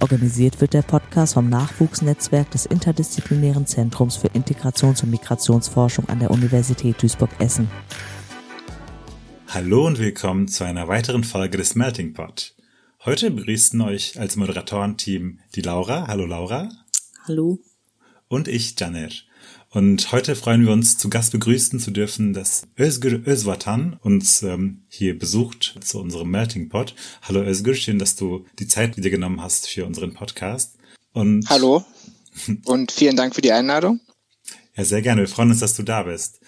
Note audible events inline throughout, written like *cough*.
Organisiert wird der Podcast vom Nachwuchsnetzwerk des Interdisziplinären Zentrums für Integrations- und Migrationsforschung an der Universität Duisburg-Essen. Hallo und willkommen zu einer weiteren Folge des Melting Pot. Heute begrüßen euch als Moderatorenteam die Laura. Hallo Laura. Hallo. Und ich, Janet. Und heute freuen wir uns, zu Gast begrüßen zu dürfen, dass Özgür Özvatan uns ähm, hier besucht zu unserem Melting Pot. Hallo Özgür, schön, dass du die Zeit wieder genommen hast für unseren Podcast. Und Hallo *laughs* und vielen Dank für die Einladung. Ja, sehr gerne. Wir freuen uns, dass du da bist.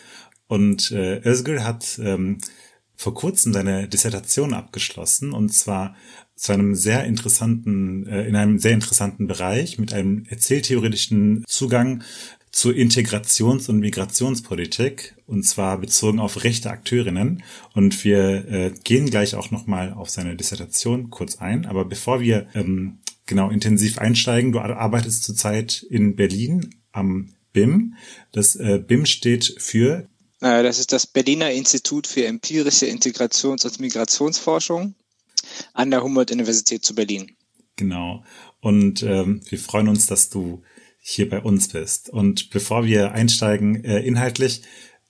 Und äh, Özgür hat ähm, vor kurzem seine Dissertation abgeschlossen und zwar zu einem sehr interessanten, äh, in einem sehr interessanten Bereich mit einem erzähltheoretischen Zugang zur Integrations- und Migrationspolitik und zwar bezogen auf rechte Akteurinnen. Und wir äh, gehen gleich auch nochmal auf seine Dissertation kurz ein. Aber bevor wir ähm, genau intensiv einsteigen, du arbeitest zurzeit in Berlin am BIM. Das äh, BIM steht für äh, das ist das Berliner Institut für empirische Integrations- und Migrationsforschung an der Humboldt-Universität zu Berlin. Genau. Und ähm, wir freuen uns, dass du hier bei uns bist. Und bevor wir einsteigen äh, inhaltlich,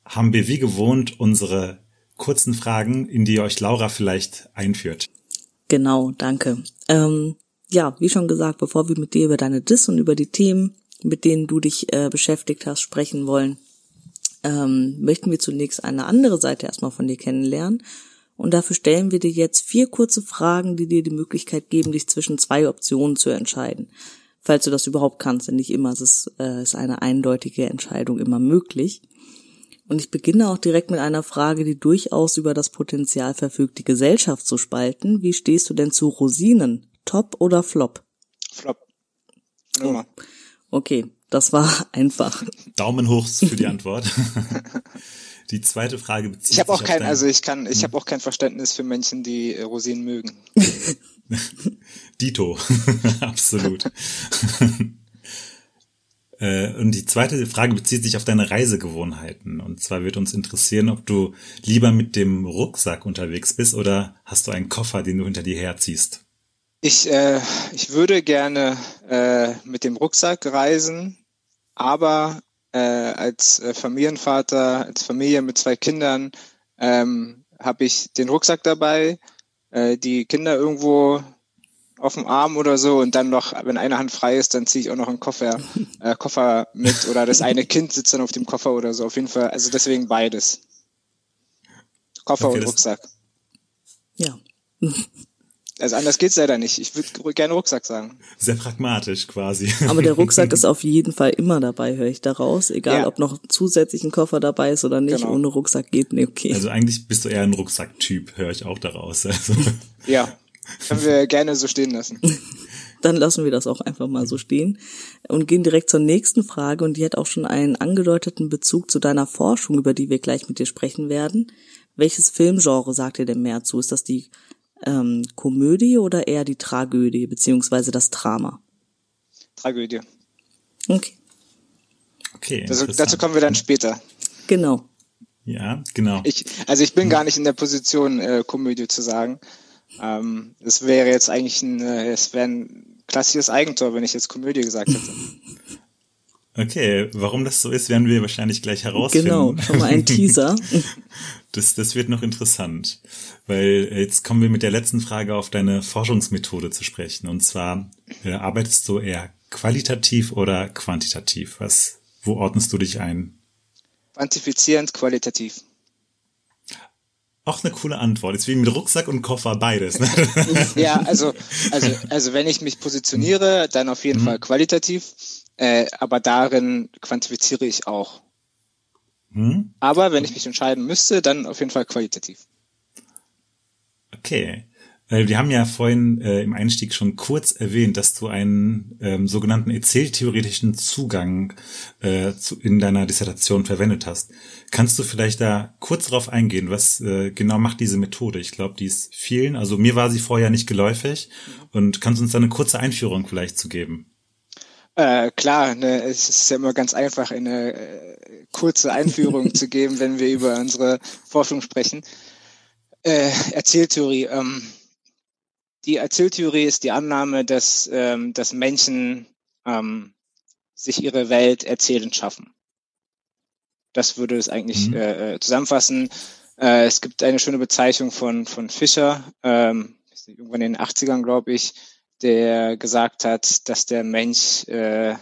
haben wir wie gewohnt unsere kurzen Fragen, in die euch Laura vielleicht einführt. Genau, danke. Ähm, ja, wie schon gesagt, bevor wir mit dir über deine Dis und über die Themen, mit denen du dich äh, beschäftigt hast, sprechen wollen, ähm, möchten wir zunächst eine andere Seite erstmal von dir kennenlernen. Und dafür stellen wir dir jetzt vier kurze Fragen, die dir die Möglichkeit geben, dich zwischen zwei Optionen zu entscheiden falls du das überhaupt kannst, denn nicht immer ist es äh, ist eine eindeutige Entscheidung immer möglich. Und ich beginne auch direkt mit einer Frage, die durchaus über das Potenzial verfügt, die Gesellschaft zu spalten. Wie stehst du denn zu Rosinen? Top oder Flop? Flop. Oh. Okay, das war *laughs* einfach. Daumen hoch für die Antwort. *laughs* Die zweite Frage bezieht ich hab sich auch kein, also ich kann, ich hm. habe auch kein Verständnis für Menschen, die äh, Rosinen mögen. *laughs* Dito, *laughs* absolut. *laughs* Äh, und die zweite Frage bezieht sich auf deine Reisegewohnheiten. Und zwar wird uns interessieren, ob du lieber mit dem Rucksack unterwegs bist oder hast du einen Koffer, den du hinter dir herziehst? Ich, äh, ich würde gerne äh, mit dem Rucksack reisen, aber äh, als äh, Familienvater, als Familie mit zwei Kindern ähm, habe ich den Rucksack dabei, äh, die Kinder irgendwo auf dem Arm oder so und dann noch, wenn eine Hand frei ist, dann ziehe ich auch noch einen Koffer, *laughs* äh, Koffer mit oder das eine Kind sitzt dann auf dem Koffer oder so. Auf jeden Fall, also deswegen beides. Koffer okay, und Rucksack. Ja. *laughs* Also anders geht's leider nicht. Ich würde gerne Rucksack sagen. Sehr pragmatisch quasi. Aber der Rucksack *laughs* ist auf jeden Fall immer dabei, höre ich daraus. Egal, ja. ob noch zusätzlich ein Koffer dabei ist oder nicht. Genau. Ohne Rucksack geht nicht, okay. Also eigentlich bist du eher ein Rucksacktyp, höre ich auch daraus. Also. Ja, *laughs* können wir gerne so stehen lassen. *laughs* Dann lassen wir das auch einfach mal so stehen und gehen direkt zur nächsten Frage und die hat auch schon einen angedeuteten Bezug zu deiner Forschung, über die wir gleich mit dir sprechen werden. Welches Filmgenre sagt dir denn mehr zu? Ist das die ähm, Komödie oder eher die Tragödie beziehungsweise das Drama? Tragödie. Okay. Okay. Also, dazu kommen wir dann später. Genau. Ja, genau. Ich, also ich bin gar nicht in der Position, äh, Komödie zu sagen. Ähm, das wäre jetzt eigentlich ein, äh, es wäre ein klassisches Eigentor, wenn ich jetzt Komödie gesagt hätte. *laughs* Okay, warum das so ist, werden wir wahrscheinlich gleich herausfinden. Genau, schon mal ein Teaser. *laughs* Das, das wird noch interessant, weil jetzt kommen wir mit der letzten Frage auf deine Forschungsmethode zu sprechen. Und zwar, äh, arbeitest du eher qualitativ oder quantitativ? Was, wo ordnest du dich ein? Quantifizierend, qualitativ. Auch eine coole Antwort. Ist wie mit Rucksack und Koffer beides. Ne? *laughs* ja, also, also, also wenn ich mich positioniere, dann auf jeden mhm. Fall qualitativ, äh, aber darin quantifiziere ich auch. Hm? Aber wenn ich mich entscheiden müsste, dann auf jeden Fall qualitativ. Okay. Äh, wir haben ja vorhin äh, im Einstieg schon kurz erwähnt, dass du einen ähm, sogenannten erzähltheoretischen Zugang äh, zu, in deiner Dissertation verwendet hast. Kannst du vielleicht da kurz darauf eingehen, was äh, genau macht diese Methode? Ich glaube, die ist vielen, also mir war sie vorher nicht geläufig. Und kannst du uns da eine kurze Einführung vielleicht zu geben? Äh, klar, ne, es ist ja immer ganz einfach, eine äh, kurze Einführung *laughs* zu geben, wenn wir über unsere Forschung sprechen. Äh, Erzähltheorie. Ähm, die Erzähltheorie ist die Annahme, dass, ähm, dass Menschen ähm, sich ihre Welt erzählend schaffen. Das würde es eigentlich mhm. äh, äh zusammenfassen. Äh, es gibt eine schöne Bezeichnung von, von Fischer, ähm, irgendwann in den 80ern, glaube ich, der gesagt hat, dass der Mensch äh,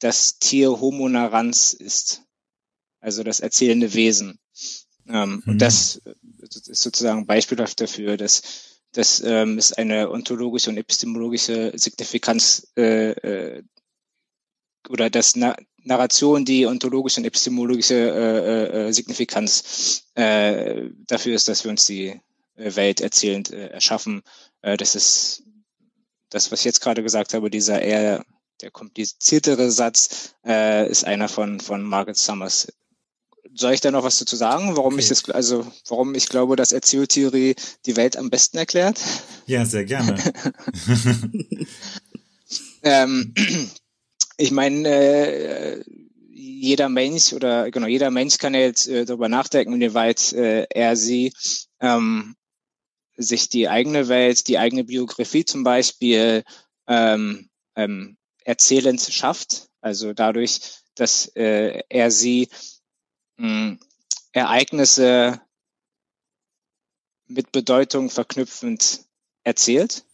das Tier Homo narans ist, also das erzählende Wesen. Ähm, mhm. Und das ist sozusagen beispielhaft dafür, dass dass ähm, es eine ontologische und epistemologische Signifikanz äh, äh, oder dass Na Narration die ontologische und epistemologische äh, äh, Signifikanz äh, dafür ist, dass wir uns die äh, Welt erzählend äh, erschaffen. Äh, das ist das, was ich jetzt gerade gesagt habe, dieser eher der kompliziertere Satz äh, ist einer von, von Margaret Summers. Soll ich da noch was dazu sagen, warum okay. ich das, also warum ich glaube, dass Erzähltheorie die Welt am besten erklärt? Ja, sehr gerne. *laughs* ähm, ich meine, äh, jeder Mensch oder genau jeder Mensch kann ja jetzt äh, darüber nachdenken, inwieweit äh, er sie ähm, sich die eigene Welt, die eigene Biografie zum Beispiel ähm, ähm, erzählend schafft. Also dadurch, dass äh, er sie mh, Ereignisse mit Bedeutung verknüpfend erzählt.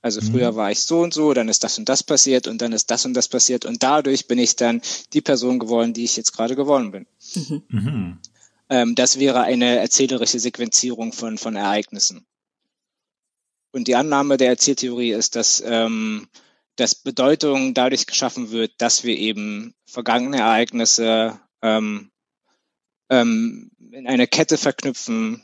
Also früher mhm. war ich so und so, dann ist das und das passiert und dann ist das und das passiert und dadurch bin ich dann die Person geworden, die ich jetzt gerade geworden bin. Mhm. Mhm. Ähm, das wäre eine erzählerische Sequenzierung von, von Ereignissen. Und die Annahme der Erzähltheorie ist, dass, ähm, dass Bedeutung dadurch geschaffen wird, dass wir eben vergangene Ereignisse ähm, ähm, in eine Kette verknüpfen,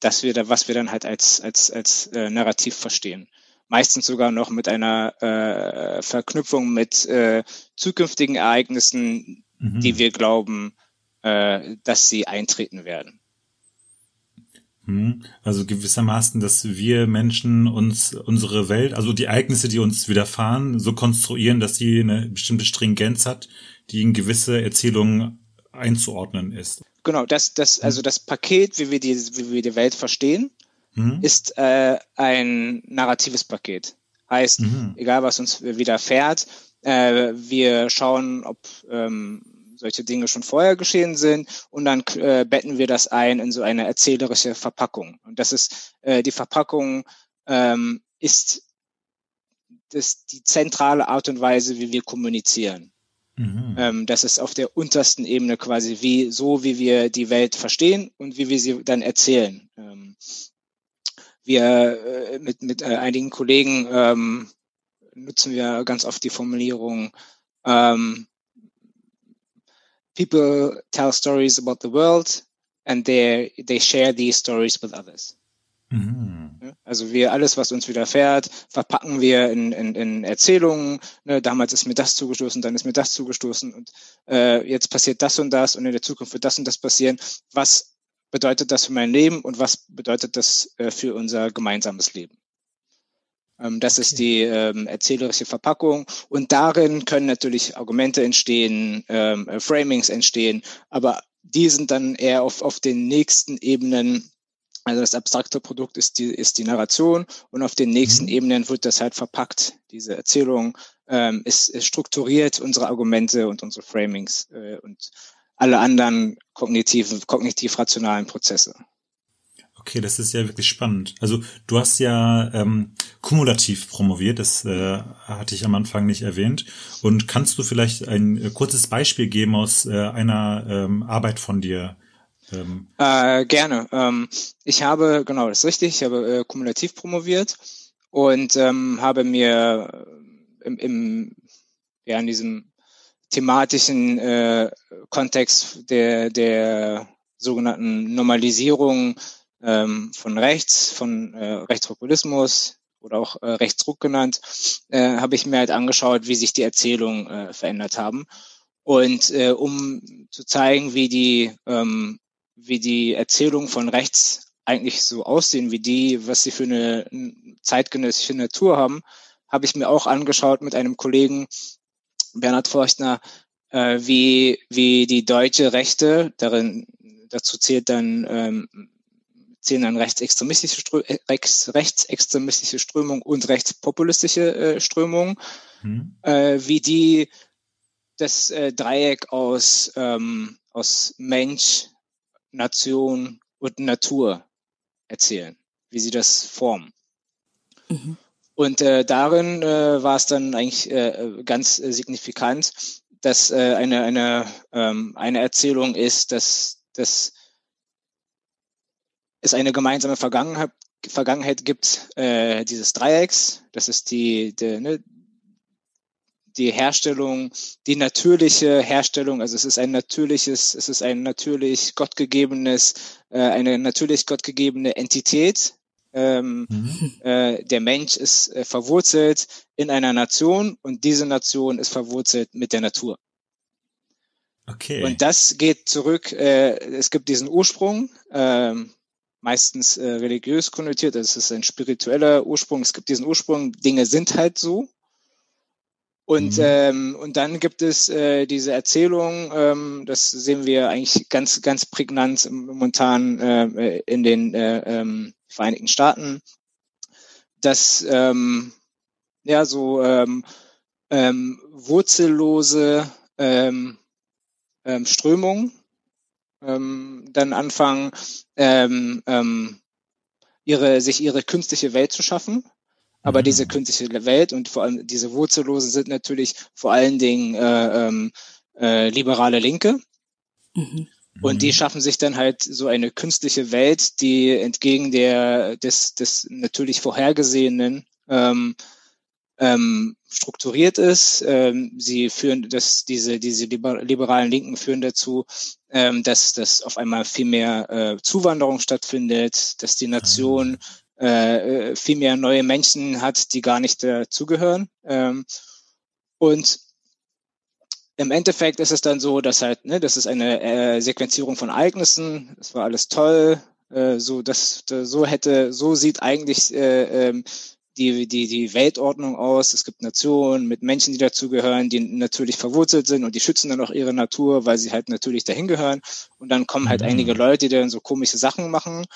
dass wir da, was wir dann halt als, als, als äh, Narrativ verstehen. Meistens sogar noch mit einer äh, Verknüpfung mit äh, zukünftigen Ereignissen, mhm. die wir glauben, äh, dass sie eintreten werden. Hm. Also gewissermaßen, dass wir Menschen uns unsere Welt, also die Ereignisse, die uns widerfahren, so konstruieren, dass sie eine bestimmte Stringenz hat, die in gewisse Erzählungen einzuordnen ist. Genau, das, das, hm. also das Paket, wie wir die, wie wir die Welt verstehen, mhm. ist äh, ein narratives Paket. Heißt, mhm. egal was uns widerfährt, äh, wir schauen, ob ähm, solche Dinge schon vorher geschehen sind und dann äh, betten wir das ein in so eine erzählerische Verpackung. Und das ist äh, die Verpackung ähm, ist das die zentrale Art und Weise, wie wir kommunizieren. Mhm. Ähm, das ist auf der untersten Ebene quasi wie so, wie wir die Welt verstehen und wie wir sie dann erzählen. Ähm, wir äh, mit mit äh, einigen Kollegen ähm, nutzen wir ganz oft die Formulierung ähm, people tell stories about the world and they they share these stories with others. Mhm. Also wir alles, was uns widerfährt, verpacken wir in, in, in Erzählungen. Ne, damals ist mir das zugestoßen, dann ist mir das zugestoßen und äh, jetzt passiert das und das und in der Zukunft wird das und das passieren. Was bedeutet das für mein Leben und was bedeutet das äh, für unser gemeinsames Leben? Ähm, das ist die ähm, erzählerische Verpackung und darin können natürlich Argumente entstehen, ähm, äh, Framings entstehen, aber die sind dann eher auf, auf den nächsten Ebenen. Also das abstrakte Produkt ist die, ist die Narration und auf den nächsten mhm. Ebenen wird das halt verpackt. Diese Erzählung ähm, ist, ist strukturiert, unsere Argumente und unsere Framings äh, und alle anderen kognitiven, kognitiv-rationalen Prozesse. Okay, das ist ja wirklich spannend. Also du hast ja ähm, kumulativ promoviert, das äh, hatte ich am Anfang nicht erwähnt. Und kannst du vielleicht ein äh, kurzes Beispiel geben aus äh, einer ähm, Arbeit von dir? Ähm? Äh, gerne. Ähm, ich habe, genau, das ist richtig, ich habe äh, kumulativ promoviert und ähm, habe mir im, im ja, in diesem thematischen äh, Kontext der, der sogenannten Normalisierung ähm, von rechts, von äh, Rechtspopulismus oder auch äh, Rechtsruck genannt, äh, habe ich mir halt angeschaut, wie sich die Erzählungen äh, verändert haben. Und äh, um zu zeigen, wie die, ähm, wie die Erzählungen von rechts eigentlich so aussehen, wie die, was sie für eine zeitgenössische Natur haben, habe ich mir auch angeschaut mit einem Kollegen, Bernhard Forstner, äh, wie, wie die deutsche Rechte, darin, dazu zählt dann, ähm, zählen dann rechtsextremistische, Strö äh, rechts, rechtsextremistische Strömung und rechtspopulistische äh, Strömung, mhm. äh, wie die das äh, Dreieck aus, ähm, aus Mensch, Nation und Natur erzählen, wie sie das formen. Mhm. Und äh, darin äh, war es dann eigentlich äh, ganz äh, signifikant, dass äh, eine, eine, ähm, eine Erzählung ist, dass, dass es eine gemeinsame Vergangenheit, Vergangenheit gibt, äh, dieses Dreiecks. Das ist die, die, ne, die Herstellung, die natürliche Herstellung, also es ist ein natürliches, es ist ein natürlich gottgegebenes, äh, eine natürlich gottgegebene Entität. Ähm, mhm. äh, der Mensch ist äh, verwurzelt in einer Nation und diese Nation ist verwurzelt mit der Natur. Okay. Und das geht zurück, äh, es gibt diesen Ursprung, äh, meistens äh, religiös konnotiert, das ist ein spiritueller Ursprung, es gibt diesen Ursprung, Dinge sind halt so. Und, mhm. ähm, und dann gibt es äh, diese Erzählung, ähm, das sehen wir eigentlich ganz, ganz prägnant momentan äh, in den äh, ähm, Vereinigten Staaten, dass ähm, ja so ähm, ähm, wurzellose ähm, ähm, Strömungen ähm, dann anfangen, ähm, ähm, ihre, sich ihre künstliche Welt zu schaffen aber mhm. diese künstliche Welt und vor allem diese Wurzellosen sind natürlich vor allen Dingen äh, ähm, äh, liberale Linke. Mhm. Und die mhm. schaffen sich dann halt so eine künstliche Welt, die entgegen der des, des natürlich vorhergesehenen ähm, ähm, strukturiert ist. Ähm, sie führen, dass diese diese liberalen Linken führen dazu, ähm, dass dass auf einmal viel mehr äh, Zuwanderung stattfindet, dass die Nation ah äh, äh, viel mehr neue Menschen hat, die gar nicht dazugehören. Ähm, und im Endeffekt ist es dann so, dass halt, ne, das ist eine äh, Sequenzierung von Ereignissen, das war alles toll, äh, so das, so hätte, so sieht eigentlich äh, ähm, die, die, die Weltordnung aus. Es gibt Nationen mit Menschen, die dazugehören, die natürlich verwurzelt sind und die schützen dann auch ihre Natur, weil sie halt natürlich dahin gehören. Und dann kommen halt mhm. einige Leute, die dann so komische Sachen machen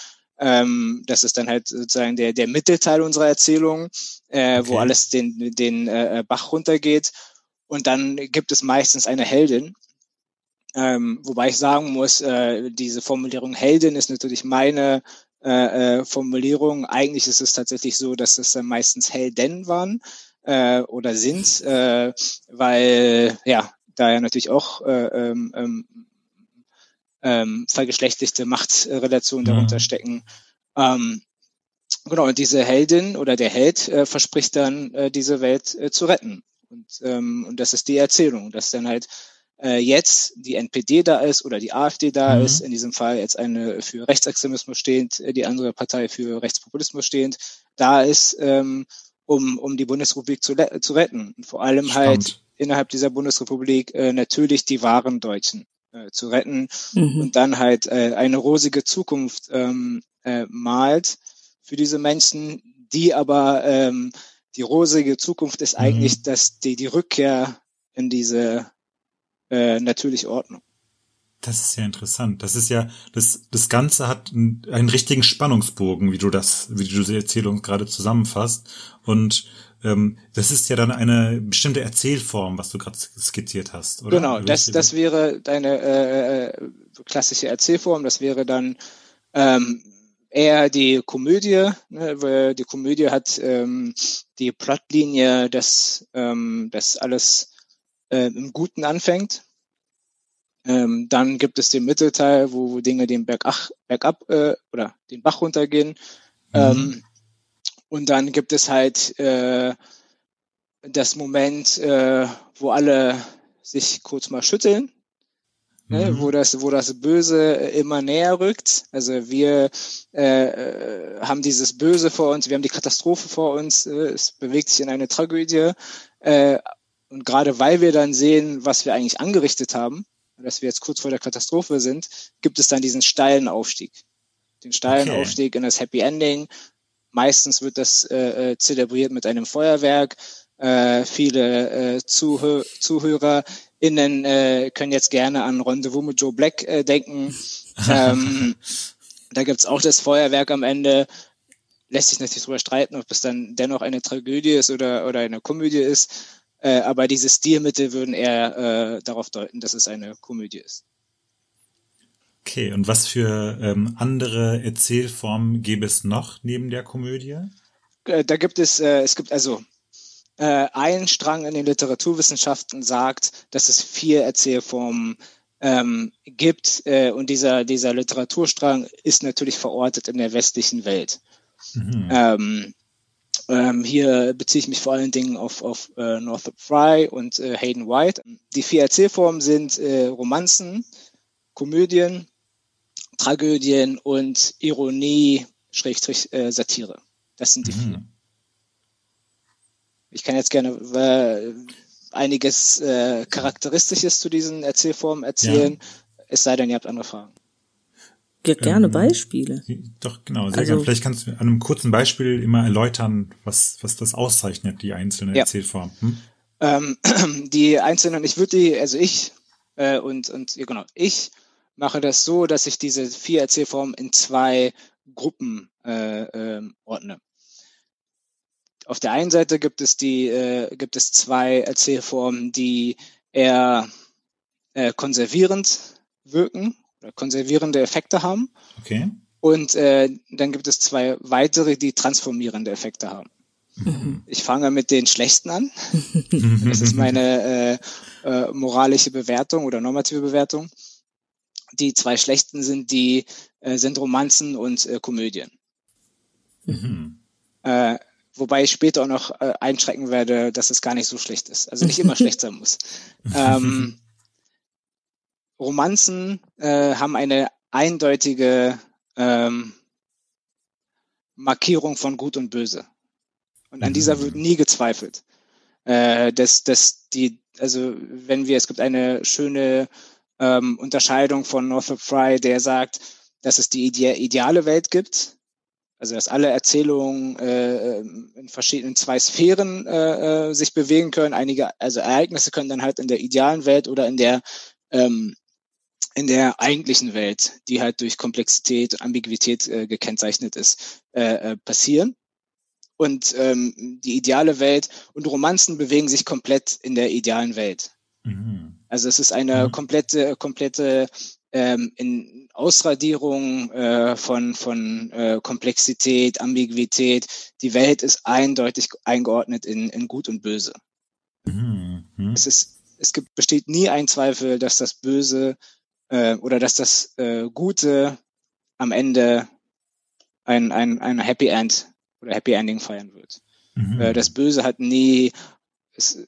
ähm, das ist dann halt sozusagen der, der Mittelteil unserer Erzählung, äh, okay. wo alles den, den äh, Bach runtergeht. Und dann gibt es meistens eine Heldin. Ähm, wobei ich sagen muss, äh, diese Formulierung Heldin ist natürlich meine äh, äh, Formulierung. Eigentlich ist es tatsächlich so, dass es dann meistens Helden waren äh, oder sind, äh, weil ja, da ja natürlich auch äh, ähm, ähm ähm, vergeschlechtlichte Machtrelationen darunter mhm. stecken. Ähm, genau, und diese Heldin oder der Held äh, verspricht dann, äh, diese Welt äh, zu retten. Und, ähm, und das ist die Erzählung, dass dann halt äh, jetzt die NPD da ist oder die AfD da mhm. ist, in diesem Fall jetzt eine für Rechtsextremismus stehend, äh, die andere Partei für Rechtspopulismus stehend, da ist, ähm, um, um die Bundesrepublik zu, zu retten. Und vor allem halt Spannend. halt innerhalb dieser Bundesrepublik äh, natürlich die wahren Deutschen äh, zu retten mhm. und dann halt äh, eine rosige Zukunft ähm, äh, malt für diese Menschen, die aber ähm, die rosige Zukunft ist mhm. eigentlich, dass die, die Rückkehr in diese äh, natürliche Ordnung. Das ist ja interessant. Das ist ja, das, das Ganze hat einen, einen richtigen Spannungsbogen, wie du das, wie du die Erzählung gerade zusammenfasst. Und ähm, das ist ja dann eine bestimmte Erzählform, was du gerade skizziert hast, oder? Genau, das, das wäre deine äh, äh, klassische Erzählform. Das wäre dann ähm, eher die Komödie. Ne? Die Komödie hat ähm, die Plotlinie, dass ähm, das alles äh, im Guten anfängt. Ähm, dann gibt es den Mittelteil, wo, wo Dinge den Bergach, bergab äh, oder den Bach runtergehen. Mhm. Ähm, und dann gibt es halt äh, das Moment, äh, wo alle sich kurz mal schütteln. ne, wo das, wo das Böse immer näher rückt. Also wir äh, äh, haben dieses Böse vor uns, wir haben die Katastrophe vor uns, äh, es bewegt sich in eine Tragödie. Äh, und gerade weil wir dann sehen, was wir eigentlich angerichtet haben, dass wir jetzt kurz vor der Katastrophe sind, gibt es dann diesen steilen Aufstieg. Den steilen okay. Aufstieg in das Happy Ending. Meistens wird das äh, äh zelebriert mit einem Feuerwerk. Äh, viele äh, Zuhö ZuhörerInnen äh, können jetzt gerne an Rendezvous mit Joe Black äh, denken. *laughs* ähm, da gibt's auch das Feuerwerk am Ende. Lässt sich natürlich drüber streiten, ob es dann dennoch eine Tragödie ist oder, oder eine Komödie ist. Äh, aber diese Stilmittel würden eher äh, darauf deuten, dass es eine Komödie ist. Okay, und was für ähm, andere Erzählformen gäbe es noch neben der Komödie? Äh, da gibt es, äh, es gibt also äh, ein Strang in den Literaturwissenschaften sagt, dass es vier Erzählformen ähm, gibt und dieser, dieser Literaturstrang ist natürlich verortet in der westlichen Welt. Mhm. Ähm, ähm, hier beziehe ich mich vor allen Dingen auf, auf äh, Northrop Fry und äh, Hayden White. Die vier Erzählformen sind äh, Romanzen, Komödien, Tragödien und Ironie, Schrägstrich, äh, Satire. Das sind die mhm. vier. Ich kann jetzt gerne äh, einiges äh, Charakteristisches zu diesen Erzählformen erzählen, ja. es sei denn, ihr habt andere Fragen. Ja, gerne ähm, Beispiele. Doch, genau, sehr also, gerne. Vielleicht kannst du an einem kurzen Beispiel immer erläutern, was, was das auszeichnet, die einzelnen ja. Erzählformen. Hm? Ähm, *clears throat* die einzelnen, ich würde die, also ich äh, und, und ja, genau, ich mache das so, dass ich diese vier Erzählformen in zwei Gruppen äh, äh, ordne. Auf der einen Seite gibt es die, äh, gibt es zwei Erzählformen, die eher äh, konservierend wirken konservierende Effekte haben. Okay. Und äh, dann gibt es zwei weitere, die transformierende Effekte haben. Mhm. Ich fange mit den schlechten an. das ist meine äh, äh, moralische Bewertung oder normative Bewertung. Die zwei schlechten sind die äh, sind Romanzen und äh, Komödien. Mhm. Äh, Wobei ich später auch noch äh, einschrecken werde, dass es gar nicht so schlecht ist. Also nicht immer *laughs* schlecht sein muss. Ähm, Romanzen äh, haben eine eindeutige ähm, Markierung von Gut und Böse. Und an dieser wird nie gezweifelt. Äh, dass, dass die, also wenn wir, es gibt eine schöne ähm, Unterscheidung von Northrop Fry, der sagt, dass es die ide ideale Welt gibt also dass alle Erzählungen äh, in verschiedenen zwei Sphären äh, äh, sich bewegen können. Einige, also Ereignisse können dann halt in der idealen Welt oder in der ähm, in der eigentlichen Welt, die halt durch Komplexität, Ambiguität äh, gekennzeichnet ist, äh, äh, passieren. Und ähm, die ideale Welt und Romanzen bewegen sich komplett in der idealen Welt. Mhm. Also es ist eine mhm. komplette, komplette ähm, in Ausradierung äh, von, von äh, Komplexität, Ambiguität. Die Welt ist eindeutig eingeordnet in, in Gut und Böse. Mhm. Es, ist, es gibt, besteht nie ein Zweifel, dass das Böse äh, oder dass das äh, Gute am Ende ein, ein, ein Happy End oder Happy Ending feiern wird. Mhm. Äh, das Böse hat nie es,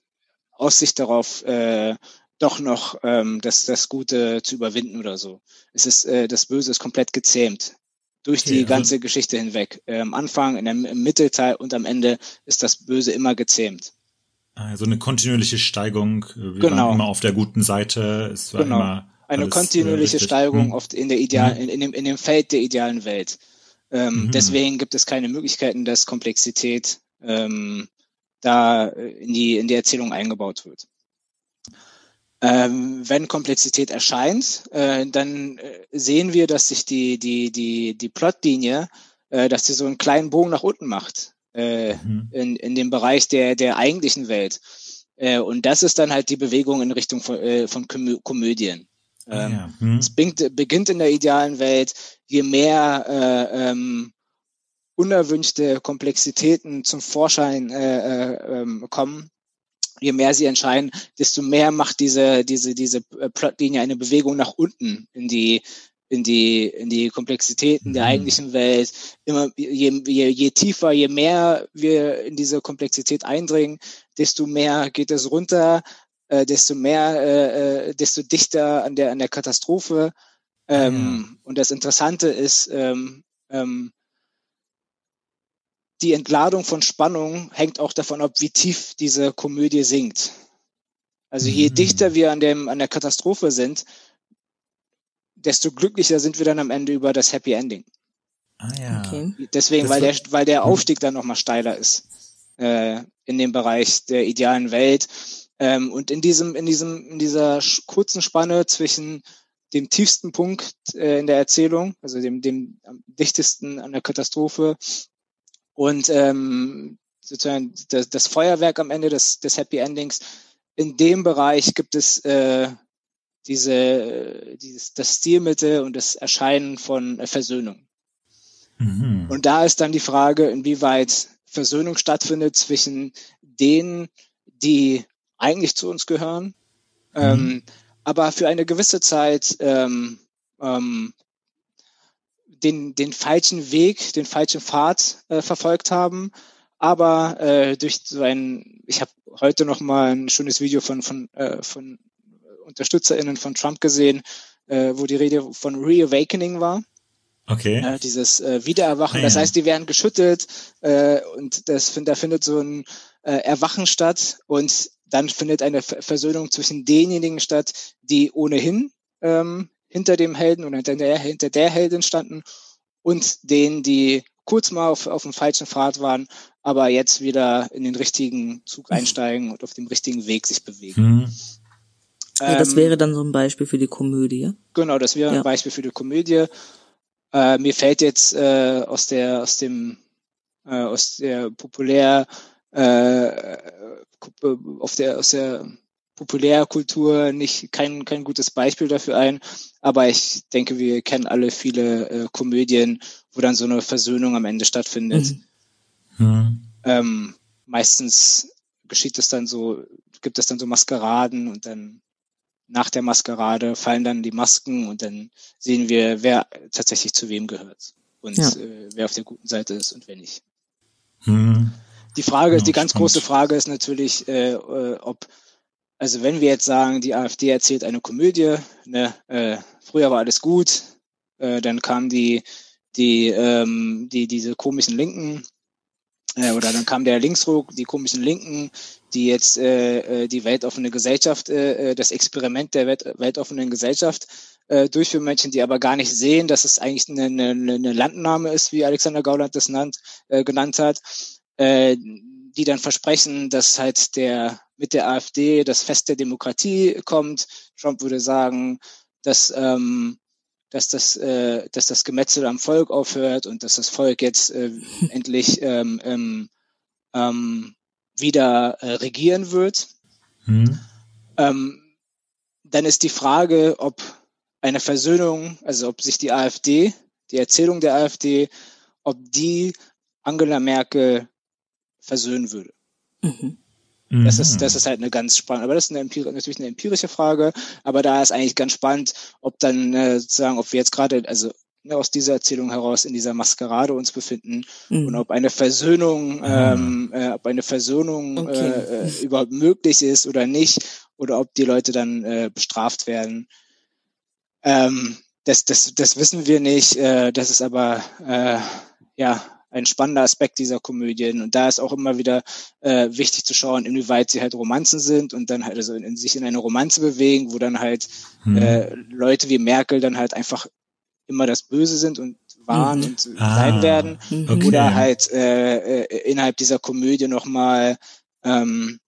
Aussicht darauf, äh, doch noch ähm, das, das Gute zu überwinden oder so. Es ist, äh, das Böse ist komplett gezähmt durch die ja. ganze Geschichte hinweg. Äh, am Anfang, in dem, im Mittelteil und am Ende ist das Böse immer gezähmt. Also eine kontinuierliche Steigung. Wir genau. waren immer auf der guten Seite. Es war genau. immer eine kontinuierliche äh, Steigung hm. oft in der idealen, hm. in, in, dem, in dem Feld der idealen Welt. Ähm, mhm. Deswegen gibt es keine Möglichkeiten, dass Komplexität ähm, da in die, in die Erzählung eingebaut wird. Ähm, wenn Komplexität erscheint, äh, dann äh, sehen wir, dass sich die, die, die, die Plotlinie, äh, dass sie so einen kleinen Bogen nach unten macht äh, mhm. in, in dem Bereich der, der eigentlichen Welt. Äh, und das ist dann halt die Bewegung in Richtung von, äh, von Komö Komödien. Ah, ähm, ja. mhm. Es beginnt, beginnt in der idealen Welt, je mehr äh, ähm, unerwünschte Komplexitäten zum Vorschein äh, äh, ähm, kommen, je mehr sie entscheiden, desto mehr macht diese, diese, diese äh, Plotlinie eine Bewegung nach unten in die, in die, in die Komplexitäten der mhm. eigentlichen Welt. Immer, je, je, je tiefer, je mehr wir in diese Komplexität eindringen, desto mehr geht es runter äh, desto mehr, äh, äh, desto dichter an der an der Katastrophe. Ähm, ja. Und das Interessante ist, ähm, ähm, die Entladung von Spannung hängt auch davon ab, wie tief diese Komödie sinkt. Also je mhm. dichter wir an dem an der Katastrophe sind, desto glücklicher sind wir dann am Ende über das Happy Ending. Ah ja. Okay. Deswegen, weil der, weil der Aufstieg dann nochmal steiler ist äh, in dem Bereich der idealen Welt. Ähm, und in diesem, in diesem, in dieser kurzen Spanne zwischen dem tiefsten Punkt äh, in der Erzählung, also dem, dem am dichtesten an der Katastrophe und ähm, sozusagen das, das Feuerwerk am Ende des, des Happy Endings. In dem Bereich gibt es äh, diese, dieses, das Stilmittel und das Erscheinen von äh, Versöhnung. Mhm. Und da ist dann die Frage, inwieweit Versöhnung stattfindet zwischen denen, die eigentlich zu uns gehören, mhm. ähm, aber für eine gewisse Zeit ähm, ähm, den, den falschen Weg, den falschen Pfad äh, verfolgt haben, aber äh, durch so ein, ich habe heute noch mal ein schönes Video von von äh, von UnterstützerInnen von Trump gesehen, äh, wo die Rede von Reawakening war. Okay. Äh, dieses äh, Wiedererwachen. Ah, ja. Das heißt, die werden geschüttelt äh, und das, da findet so ein äh, Erwachen statt und dann findet eine Versöhnung zwischen denjenigen statt, die ohnehin ähm, hinter dem Helden und hinter der, hinter der Heldin standen und denen, die kurz mal auf, auf dem falschen Pfad waren, aber jetzt wieder in den richtigen Zug einsteigen und auf dem richtigen Weg sich bewegen. Mhm. Ja, das ähm, wäre dann so ein Beispiel für die Komödie. Genau, das wäre ja. ein Beispiel für die Komödie. Äh, mir fällt jetzt äh, aus der aus dem äh, aus der populär äh, auf der aus der Populärkultur nicht kein kein gutes Beispiel dafür ein, aber ich denke, wir kennen alle viele äh, Komödien, wo dann so eine Versöhnung am Ende stattfindet. Mhm. Mhm. Ähm, meistens geschieht es dann so, gibt es dann so Maskeraden und dann nach der Maskerade fallen dann die Masken und dann sehen wir, wer tatsächlich zu wem gehört und ja. äh, wer auf der guten Seite ist und wer nicht. Hm. Die Frage, ja, die ganz spannend. große Frage ist natürlich, äh, äh, ob, also wenn wir jetzt sagen, die AfD erzählt eine Komödie, ne, äh, früher war alles gut, äh, dann kam die, die, ähm, die, diese komischen Linken äh, oder dann kam der Linksruck, die komischen Linken, die jetzt äh, äh, die weltoffene Gesellschaft, äh, äh, das Experiment der Welt, weltoffenen Gesellschaft äh, durchführen Menschen, die aber gar nicht sehen, dass es eigentlich eine, eine, eine Landnahme ist, wie Alexander Gauland das nannt, äh, genannt hat, äh, die dann versprechen, dass halt der mit der AfD das Fest der Demokratie kommt. Trump würde sagen, dass ähm, dass das, äh, dass das Gemetzel am Volk aufhört und dass das Volk jetzt äh, *laughs* endlich ähm, ähm, ähm, wieder äh, regieren wird. Mhm. Ähm, dann ist die Frage, ob eine Versöhnung, also ob sich die AfD, die Erzählung der AfD, ob die Angela Merkel versöhnen würde. Mhm. Das ist, das mhm. ist halt eine ganz spannende, aber das ist eine natürlich eine empirische Frage, aber da ist eigentlich ganz spannend, ob dann äh, sozusagen, ob wir jetzt gerade, also ne, aus dieser Erzählung heraus in dieser Maskerade uns befinden mhm. und ob eine Versöhnung, ah. ähm, äh, ob eine Versöhnung okay. äh, äh, überhaupt möglich ist oder nicht, oder ob die Leute dann äh, bestraft werden. Ähm, das, das, das wissen wir nicht. Äh, das ist aber äh, ja ein spannender Aspekt dieser Komödien. Und da ist auch immer wieder äh, wichtig zu schauen, inwieweit sie halt Romanzen sind und dann halt also in, sich in eine Romanze bewegen, wo dann halt hm. äh, Leute wie Merkel dann halt einfach immer das Böse sind und waren mhm. und ah, sein werden. Okay. Oder halt äh, äh, innerhalb dieser Komödie nochmal ähm,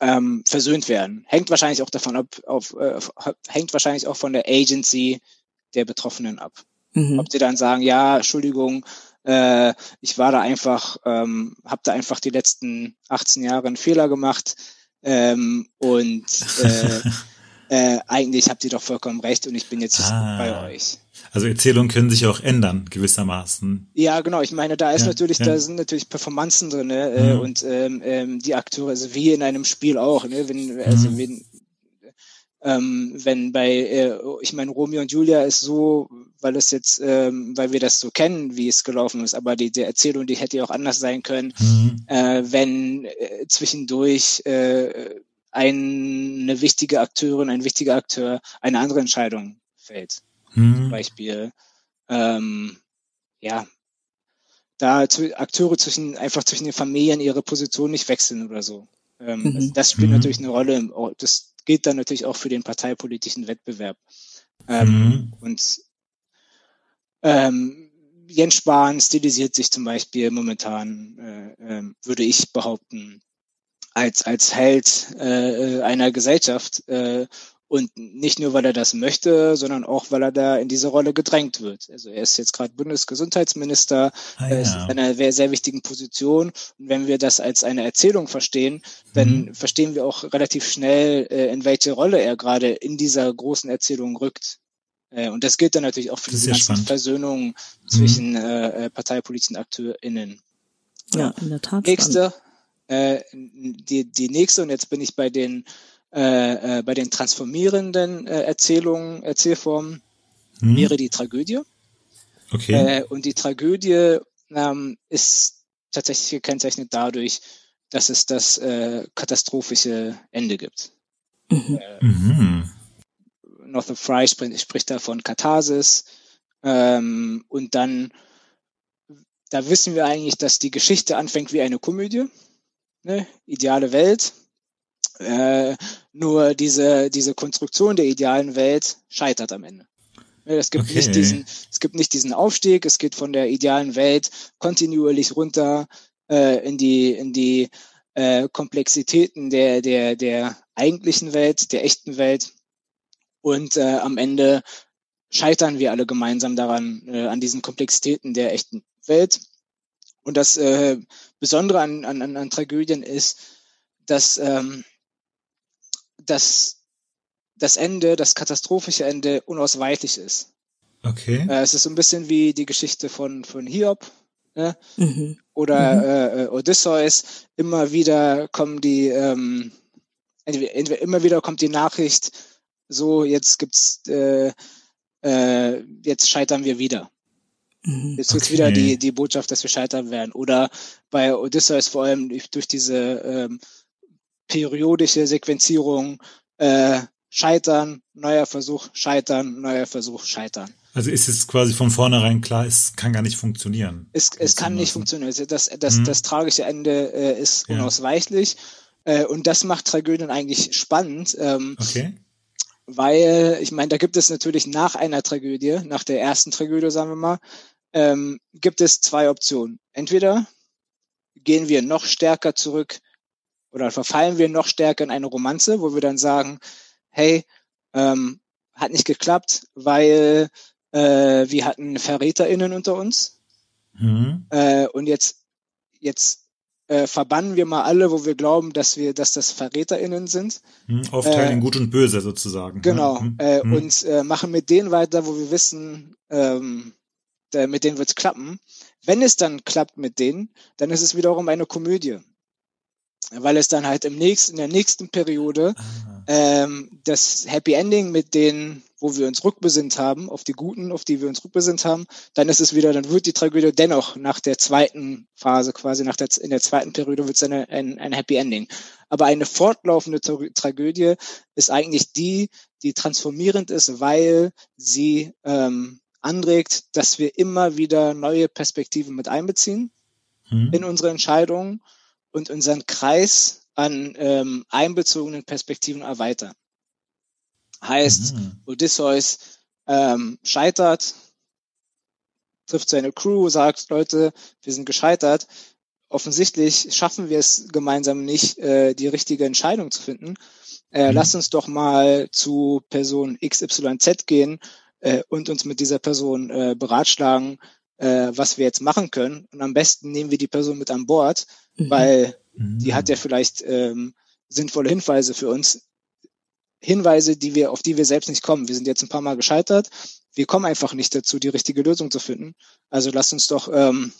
ähm, versöhnt werden. Hängt wahrscheinlich auch davon ab, auf, äh, hängt wahrscheinlich auch von der Agency der Betroffenen ab. Mhm. Ob sie dann sagen, ja, Entschuldigung, äh, ich war da einfach, ähm, habe da einfach die letzten 18 Jahre einen Fehler gemacht ähm, und *laughs* äh, äh, eigentlich habt ihr doch vollkommen recht und ich bin jetzt ah. bei euch. Also Erzählungen können sich auch ändern, gewissermaßen. Ja, genau. Ich meine, da ist ja, natürlich, ja. da sind natürlich Performanzen drin, ne? Äh, mhm. und ähm, ähm, die Akteure, also wie in einem Spiel auch, ne? Wenn, also mhm. wenn, ähm, wenn bei, äh, ich meine, Romeo und Julia ist so, weil es jetzt, ähm, weil wir das so kennen, wie es gelaufen ist, aber die, die Erzählung, die hätte ja auch anders sein können, mhm. äh, wenn äh, zwischendurch äh, eine wichtige Akteurin, ein wichtiger Akteur eine andere Entscheidung fällt. Mhm. Zum Beispiel, ähm, ja, da Akteure zwischen, einfach zwischen den Familien ihre Position nicht wechseln oder so. Ähm, mhm. also das spielt mhm. natürlich eine Rolle. Das gilt dann natürlich auch für den parteipolitischen Wettbewerb. Ähm, mhm. Und ähm, Jens Spahn stilisiert sich zum Beispiel momentan, äh, äh, würde ich behaupten, als, als Held äh, einer Gesellschaft äh, und nicht nur, weil er das möchte, sondern auch, weil er da in diese Rolle gedrängt wird. Also er ist jetzt gerade Bundesgesundheitsminister, ah, er ist in einer sehr, sehr wichtigen Position. Und wenn wir das als eine Erzählung verstehen, dann mhm. verstehen wir auch relativ schnell, äh, in welche Rolle er gerade in dieser großen Erzählung rückt. Äh, und das gilt dann natürlich auch für diese ganzen spannend. Versöhnungen mhm. zwischen äh, parteipolitischen AkteurInnen. Ja, in der Tat. Nächste, äh, die, die nächste, und jetzt bin ich bei den äh, äh, bei den transformierenden äh, Erzählungen, Erzählformen hm. wäre die Tragödie. Okay. Äh, und die Tragödie ähm, ist tatsächlich gekennzeichnet dadurch, dass es das äh, katastrophische Ende gibt. Mhm. Äh, mhm. Northrop Fry spricht, spricht da von Katharsis. Ähm, und dann, da wissen wir eigentlich, dass die Geschichte anfängt wie eine Komödie. Ne? Ideale Welt, äh, nur diese, diese Konstruktion der idealen Welt scheitert am Ende. Es gibt, okay. nicht diesen, es gibt nicht diesen Aufstieg, es geht von der idealen Welt kontinuierlich runter äh, in die, in die äh, Komplexitäten der, der, der eigentlichen Welt, der echten Welt. Und äh, am Ende scheitern wir alle gemeinsam daran, äh, an diesen Komplexitäten der echten Welt. Und das äh, Besondere an, an, an Tragödien ist, dass ähm, dass das Ende, das katastrophische Ende unausweichlich ist. Okay. Äh, es ist so ein bisschen wie die Geschichte von, von Hiob ne? mhm. oder mhm. Äh, äh Odysseus. Immer wieder kommen die, ähm, entweder, entweder immer wieder kommt die Nachricht, so jetzt gibt's, äh, äh, jetzt scheitern wir wieder. Mhm. Jetzt okay. wieder die, die Botschaft, dass wir scheitern werden. Oder bei Odysseus vor allem durch diese ähm, periodische Sequenzierung, äh, scheitern, neuer Versuch, scheitern, neuer Versuch, scheitern. Also ist es quasi von vornherein klar, es kann gar nicht funktionieren. Es, es kann nicht funktionieren. Also das, das, mhm. das tragische Ende äh, ist unausweichlich. Äh, und das macht Tragödien eigentlich spannend. Ähm, okay. Weil, ich meine, da gibt es natürlich nach einer Tragödie, nach der ersten Tragödie, sagen wir mal, ähm, gibt es zwei Optionen. Entweder gehen wir noch stärker zurück oder verfallen wir noch stärker in eine Romanze, wo wir dann sagen, hey, ähm, hat nicht geklappt, weil äh, wir hatten VerräterInnen unter uns. Mhm. Äh, und jetzt, jetzt äh, verbannen wir mal alle, wo wir glauben, dass wir, dass das VerräterInnen sind. Mhm, aufteilen äh, Gut und Böse sozusagen. Genau. Mhm. Äh, mhm. Und äh, machen mit denen weiter, wo wir wissen, ähm, der, mit denen wird's klappen. Wenn es dann klappt mit denen, dann ist es wiederum eine Komödie weil es dann halt im nächsten, in der nächsten Periode ähm, das Happy Ending mit denen, wo wir uns rückbesinnt haben, auf die Guten, auf die wir uns rückbesinnt haben, dann ist es wieder, dann wird die Tragödie dennoch nach der zweiten Phase, quasi nach der, in der zweiten Periode wird es eine, ein, ein Happy Ending. Aber eine fortlaufende Tra Tragödie ist eigentlich die, die transformierend ist, weil sie ähm, anregt, dass wir immer wieder neue Perspektiven mit einbeziehen mhm. in unsere Entscheidungen und unseren Kreis an ähm, einbezogenen Perspektiven erweitern. Heißt, mhm. Odysseus ähm, scheitert, trifft seine Crew, sagt, Leute, wir sind gescheitert. Offensichtlich schaffen wir es gemeinsam nicht, äh, die richtige Entscheidung zu finden. Äh, mhm. Lasst uns doch mal zu Person XYZ gehen äh, und uns mit dieser Person äh, beratschlagen, äh, was wir jetzt machen können. Und am besten nehmen wir die Person mit an Bord, mhm. weil mhm. die hat ja vielleicht ähm, sinnvolle Hinweise für uns. Hinweise, die wir, auf die wir selbst nicht kommen. Wir sind jetzt ein paar Mal gescheitert. Wir kommen einfach nicht dazu, die richtige Lösung zu finden. Also lasst uns doch ähm,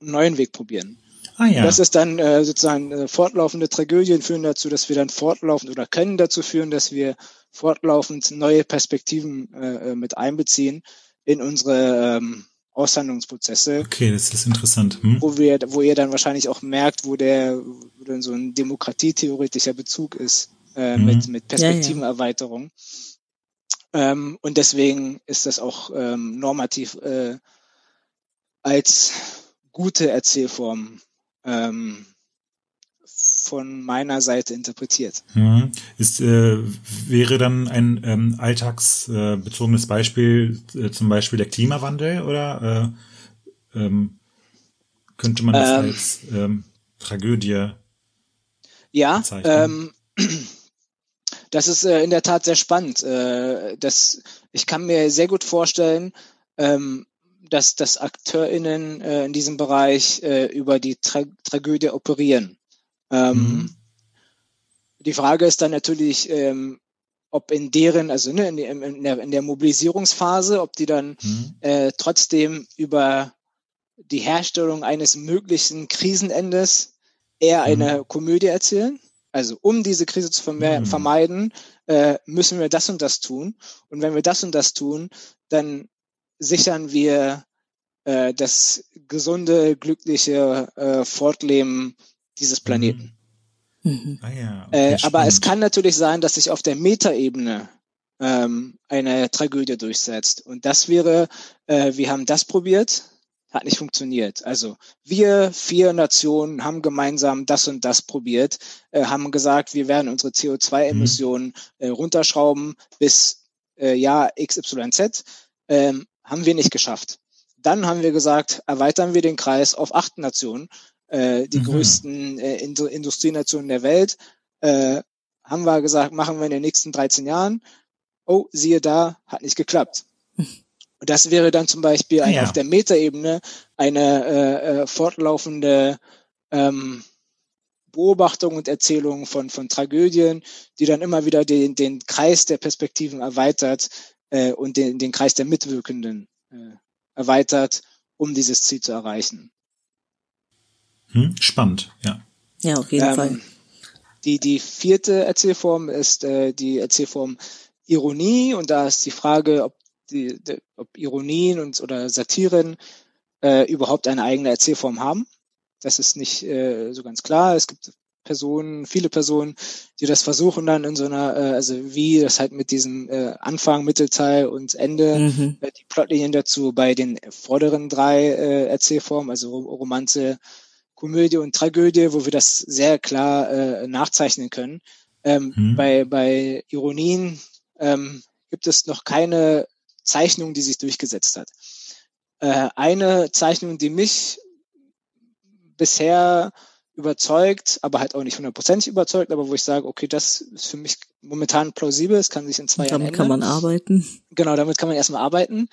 einen neuen Weg probieren. Ah, ja. Das ist dann äh, sozusagen äh, fortlaufende Tragödien führen dazu, dass wir dann fortlaufend oder können dazu führen, dass wir fortlaufend neue Perspektiven äh, äh mit einbeziehen in unsere ähm, Aushandlungsprozesse. Okay, das ist interessant. Hm? Wo wir, wo ihr dann wahrscheinlich auch merkt, wo der, wo dann so ein demokratietheoretischer Bezug ist äh, mhm. mit, mit Perspektivenerweiterung. Ja, ja. Ähm, und deswegen ist das auch ähm, normativ äh, als gute Erzählform ähm, von meiner Seite interpretiert. Mhm. Ist, äh, wäre dann ein ähm, alltagsbezogenes äh, Beispiel äh, zum Beispiel der Klimawandel oder äh, ähm, könnte man das ähm, als ähm, Tragödie ja, ähm, *clears throat* das ist äh, in der Tat sehr spannend. Äh, das, ich kann mir sehr gut vorstellen, ähm, dass, dass AkteurInnen in diesem Bereich über die Tra Tragödie operieren. Ähm, mhm. Die Frage ist dann natürlich, ähm, ob in deren, also ne, in, in, der, in der Mobilisierungsphase, ob die dann mhm. äh, trotzdem über die Herstellung eines möglichen Krisenendes eher mhm. eine Komödie erzählen. Also um diese Krise zu mhm. vermeiden, äh, müssen wir das und das tun. Und wenn wir das und das tun, dann sichern wir äh, das gesunde, glückliche äh, Fortleben dieses Planeten. Mhm. mhm. Ah, ja. okay, äh, aber es kann natürlich sein, dass sich auf der Metaebene ähm, eine Tragödie durchsetzt. Und das wäre, äh, wir haben das probiert, hat nicht funktioniert. Also wir vier Nationen haben gemeinsam das und das probiert, äh, haben gesagt, wir werden unsere CO2-Emissionen mhm. äh, runterschrauben bis äh, Jahr XYZ. Ähm, haben wir nicht geschafft. Dann haben wir gesagt, erweitern wir den Kreis auf acht Nationen, äh, die mhm. größten äh, Industrienationen der Welt. Äh, haben wir gesagt, machen wir in den nächsten 13 Jahren. Oh, siehe da, hat nicht geklappt. *laughs* Und das wäre dann zum Beispiel ein, ja. auf der Metaebene eine äh, äh, fortlaufende ähm, Beobachtung und Erzählung von, von Tragödien, die dann immer wieder den, den Kreis der Perspektiven erweitert äh, und den, den Kreis der Mitwirkenden äh, erweitert, um dieses Ziel zu erreichen. Hm, spannend, ja. Ja, auf jeden ähm, Fall. Die, die vierte Erzählform ist äh, die Erzählform Ironie und da ist die Frage, ob die, die, ob Ironien und oder Satiren äh, überhaupt eine eigene Erzählform haben. Das ist nicht äh, so ganz klar. Es gibt Personen, viele Personen, die das versuchen dann in so einer, äh, also wie das halt mit diesem äh, Anfang, Mittelteil und Ende, mhm. äh, die Plotlinien dazu bei den vorderen drei äh, Erzählformen, also Romanze, Komödie und Tragödie, wo wir das sehr klar äh, nachzeichnen können. Ähm, mhm. bei, bei Ironien ähm, gibt es noch keine Zeichnung, die sich durchgesetzt hat. Äh, eine Zeichnung, die mich bisher überzeugt, aber halt auch nicht hundertprozentig überzeugt, aber wo ich sage, okay, das ist für mich momentan plausibel, es kann sich in zwei damit Jahren ändern. Damit kann man arbeiten. Genau, damit kann man erstmal arbeiten.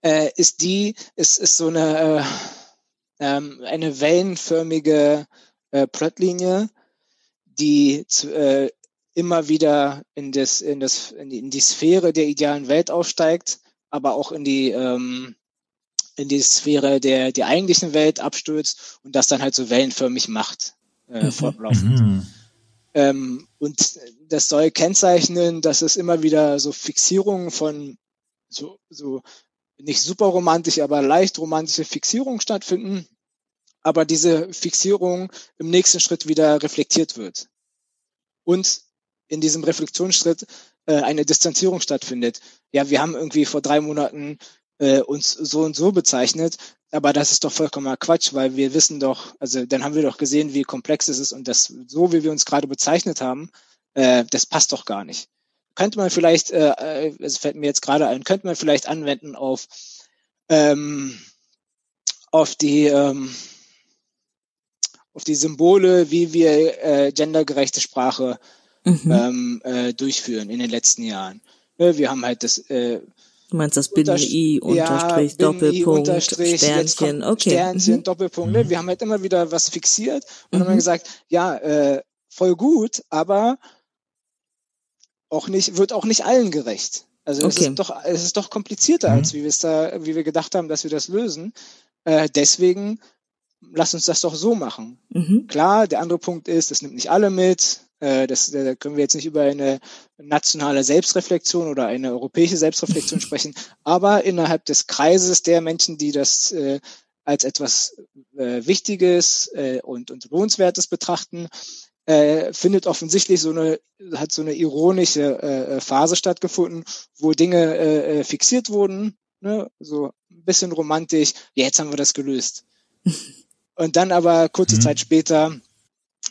Äh, ist die, ist, ist so eine, äh, ähm, eine wellenförmige äh, Plotlinie, die äh, immer wieder in das, in das, in die, in die Sphäre der idealen Welt aufsteigt aber auch in die ähm, in die Sphäre der der eigentlichen Welt abstürzt und das dann halt so wellenförmig macht äh, mhm. fortlaufend. Mhm. Ähm, und das soll kennzeichnen, dass es immer wieder so Fixierungen von so, so nicht super romantisch, aber leicht romantische Fixierungen stattfinden, aber diese Fixierung im nächsten Schritt wieder reflektiert wird. Und in diesem Reflexionsschritt äh, eine Distanzierung stattfindet. Ja, wir haben irgendwie vor drei Monaten äh, uns so und so bezeichnet, aber das ist doch vollkommener Quatsch, weil wir wissen doch, also dann haben wir doch gesehen, wie komplex es ist und das so, wie wir uns gerade bezeichnet haben, äh, das passt doch gar nicht. Könnte man vielleicht, äh, äh es fällt mir jetzt gerade ein, könnte man vielleicht anwenden auf ähm, auf die ähm, auf die Symbole, wie wir äh, gendergerechte Sprache mhm. ähm, äh, durchführen in den letzten Jahren. Ne, wir haben halt das äh, Du meinst das Binnen-I, Unterstrich, ja, Doppelpunkt, Unterstrich, Sternchen, okay. Sternchen, mhm. Doppelpunkt. Ne? Wir haben halt immer wieder was fixiert und mhm. haben gesagt, ja, äh, voll gut, aber auch nicht, wird auch nicht allen gerecht. Also okay. es ist doch, es ist doch komplizierter, mhm. als wie wir es da, wie wir gedacht haben, dass wir das lösen. Äh, deswegen lass uns das doch so machen. Mhm. Klar, der andere Punkt ist, das nimmt nicht alle mit. Äh, das, da können wir jetzt nicht über eine nationale Selbstreflexion oder eine europäische Selbstreflexion *laughs* sprechen, aber innerhalb des Kreises der Menschen, die das äh, als etwas äh, Wichtiges äh, und, und Lohnenswertes betrachten, äh, findet offensichtlich so eine, hat so eine ironische äh, Phase stattgefunden, wo Dinge äh, äh fixiert wurden, ne? so ein bisschen romantisch, ja, jetzt haben wir das gelöst. *laughs* Und dann aber kurze mhm. Zeit später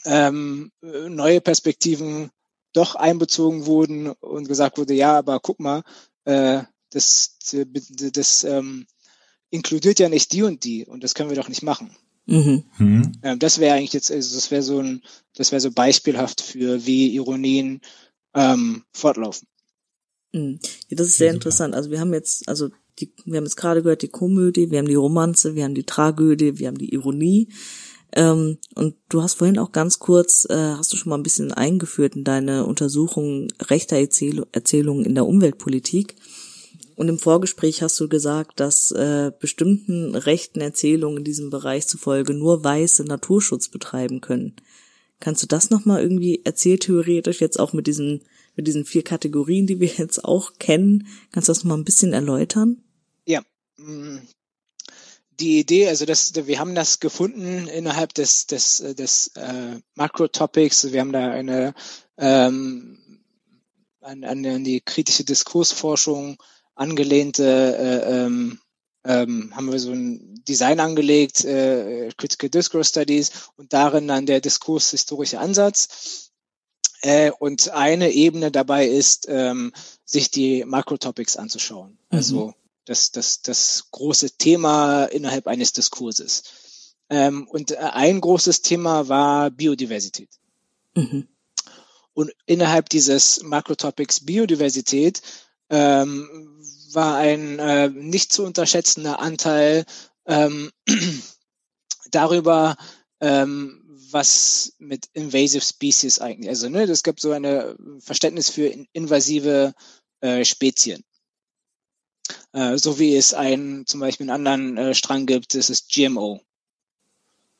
ähm, neue Perspektiven doch einbezogen wurden und gesagt wurde, ja, aber guck mal, äh, das, das, das ähm, inkludiert ja nicht die und die und das können wir doch nicht machen. Mhm. Mhm. Ähm, das wäre eigentlich jetzt, also das wäre so ein, das wäre so beispielhaft für wie Ironien ähm, fortlaufen. Mhm. Ja, das ist sehr interessant. Also wir haben jetzt, also die, wir haben jetzt gerade gehört die Komödie, wir haben die Romanze, wir haben die Tragödie, wir haben die Ironie. Ähm, und du hast vorhin auch ganz kurz, äh, hast du schon mal ein bisschen eingeführt in deine Untersuchung rechter Erzähl Erzählungen in der Umweltpolitik. Und im Vorgespräch hast du gesagt, dass äh, bestimmten rechten Erzählungen in diesem Bereich zufolge nur Weiße Naturschutz betreiben können. Kannst du das nochmal irgendwie erzähltheoretisch jetzt auch mit diesen, mit diesen vier Kategorien, die wir jetzt auch kennen, kannst du das nochmal ein bisschen erläutern? Ja, mm, die Idee, also das, wir haben das gefunden innerhalb des, des, des äh, Makro-Topics. Wir haben da eine ähm, an, an die kritische Diskursforschung angelehnte, äh, ähm, ähm, haben wir so ein Design angelegt, äh, Critical Discourse Studies und darin dann der diskurshistorische Ansatz. Äh, und eine Ebene dabei ist, ähm, sich die Makro-Topics anzuschauen. Also mhm das, das, das große Thema innerhalb eines Diskurses. Ähm, und ein großes Thema war Biodiversität. Mhm. Und innerhalb dieses Makrotopics Biodiversität ähm, war ein äh, nicht zu unterschätzender Anteil ähm, *clears throat* darüber, ähm, was mit invasive Species eigentlich, also ne, es gab so ein Verständnis für invasive äh, Spezien. Äh, so wie es einen zum Beispiel einen anderen äh, Strang gibt, das ist GMO.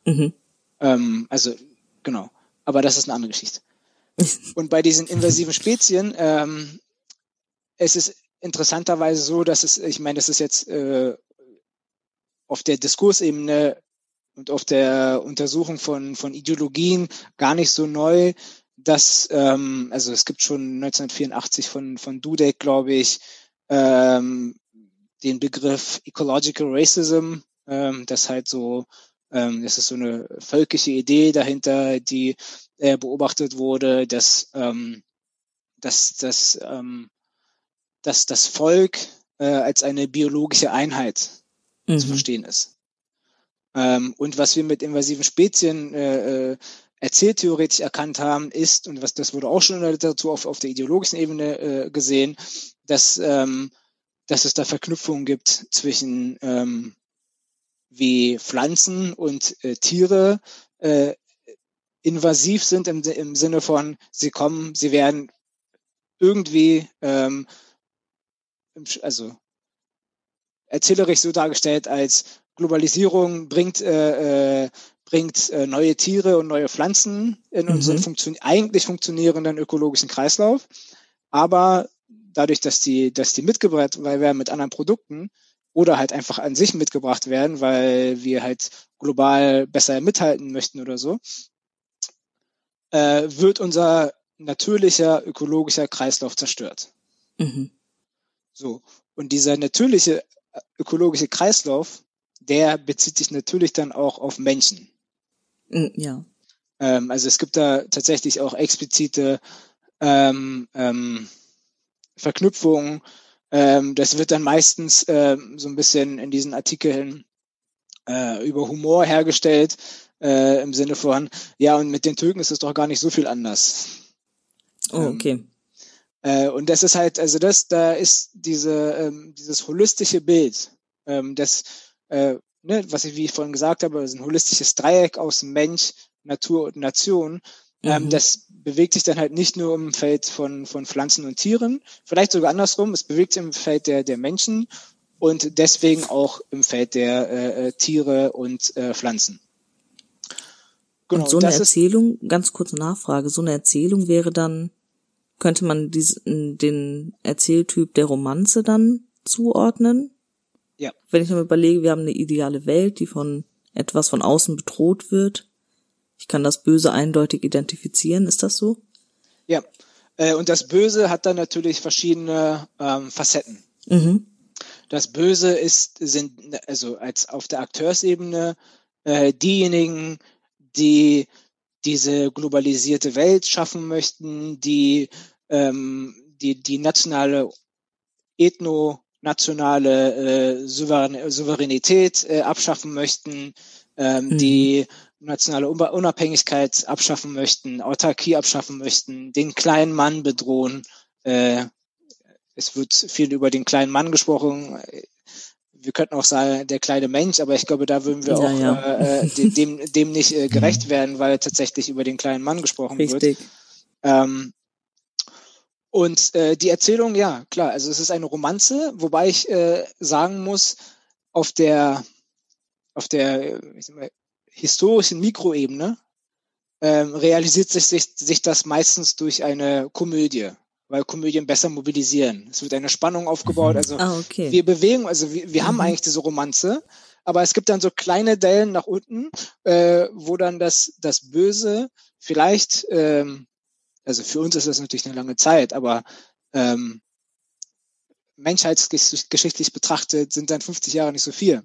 Mhm. Ähm, also genau, aber das ist eine andere Geschichte. Und bei diesen invasiven Spezien, ähm, es ist interessanterweise so, dass es, ich meine, das ist jetzt äh, auf der Diskursebene und auf der Untersuchung von, von Ideologien gar nicht so neu, dass, ähm, also es gibt schon 1984 von, von Dudek, glaube ich, ähm, den Begriff Ecological Racism, ähm, das halt so, ähm, das ist so eine völkische Idee dahinter, die äh, beobachtet wurde, dass, ähm, dass, dass, ähm, dass das Volk äh, als eine biologische Einheit mhm. zu verstehen ist. Ähm, und was wir mit invasiven Spezien äh, äh, erzähltheoretisch erkannt haben, ist, und was das wurde auch schon in der Literatur auf, auf der ideologischen Ebene äh, gesehen, dass ähm, dass es da Verknüpfungen gibt zwischen ähm, wie Pflanzen und äh, Tiere äh, invasiv sind im, im Sinne von, sie kommen, sie werden irgendwie, ähm, also erzählerisch so dargestellt als Globalisierung bringt, äh, äh, bringt äh, neue Tiere und neue Pflanzen in mhm. unseren funktio eigentlich funktionierenden ökologischen Kreislauf. Aber dadurch, dass die, dass die mitgebracht werden mit anderen Produkten oder halt einfach an sich mitgebracht werden, weil wir halt global besser mithalten möchten oder so, äh, wird unser natürlicher ökologischer Kreislauf zerstört. Mhm. So. Und dieser natürliche äh, ökologische Kreislauf, der bezieht sich natürlich dann auch auf Menschen. Mm, ja. Ähm, also es gibt da tatsächlich auch explizite ähm, ähm, Verknüpfungen. Ähm, das wird dann meistens ähm, so ein bisschen in diesen Artikeln äh, über Humor hergestellt, äh, im Sinne von, ja, und mit den Türken ist es doch gar nicht so viel anders. Oh, ähm, okay. Äh, und das ist halt, also das, da ist diese, ähm, dieses holistische Bild, ähm, das, äh, ne, was ich, wie ich vorhin gesagt habe, ist ein holistisches Dreieck aus Mensch, Natur und Nation, ähm, mhm. das bewegt sich dann halt nicht nur im Feld von, von Pflanzen und Tieren, vielleicht sogar andersrum, es bewegt sich im Feld der, der Menschen und deswegen auch im Feld der äh, äh Tiere und äh, Pflanzen. Genau, und so eine Erzählung, ganz kurze Nachfrage, so eine Erzählung wäre dann, könnte man diesen, den Erzähltyp der Romanze dann zuordnen? Ja. Wenn ich mir überlege, wir haben eine ideale Welt, die von etwas von außen bedroht wird, Ich kann das Böse eindeutig identifizieren, ist das so? Ja, äh, und das Böse hat dann natürlich verschiedene ähm, Facetten. Mhm. Das Böse ist, sind also als auf der Akteursebene äh, diejenigen, die diese globalisierte Welt schaffen möchten, die ähm, die, die nationale, ethno-nationale äh, Souverän Souveränität äh, abschaffen möchten, ähm, mhm. die nationale Unabhängigkeit abschaffen möchten, Autarkie abschaffen möchten, den kleinen Mann bedrohen. Äh, es wird viel über den kleinen Mann gesprochen. Wir könnten auch sagen, der kleine Mensch, aber ich glaube, da würden wir ja, auch ja. Äh, dem, dem nicht äh, *laughs* gerecht werden, weil tatsächlich über den kleinen Mann gesprochen Richtig. wird. Ähm, und äh, die Erzählung, ja, klar, also es ist eine Romanze, wobei ich äh, sagen muss, auf der auf der ich sag mal, historischen Mikroebene ähm, realisiert sich, sich, sich das meistens durch eine Komödie, weil Komödien besser mobilisieren. Es wird eine Spannung aufgebaut. Mhm. Also ah, okay. wir bewegen, also wir, wir mhm. haben eigentlich diese Romanze, aber es gibt dann so kleine Dellen nach unten, äh, wo dann das, das Böse vielleicht, ähm, also für uns ist das natürlich eine lange Zeit, aber ähm, menschheitsgeschichtlich betrachtet sind dann 50 Jahre nicht so viel.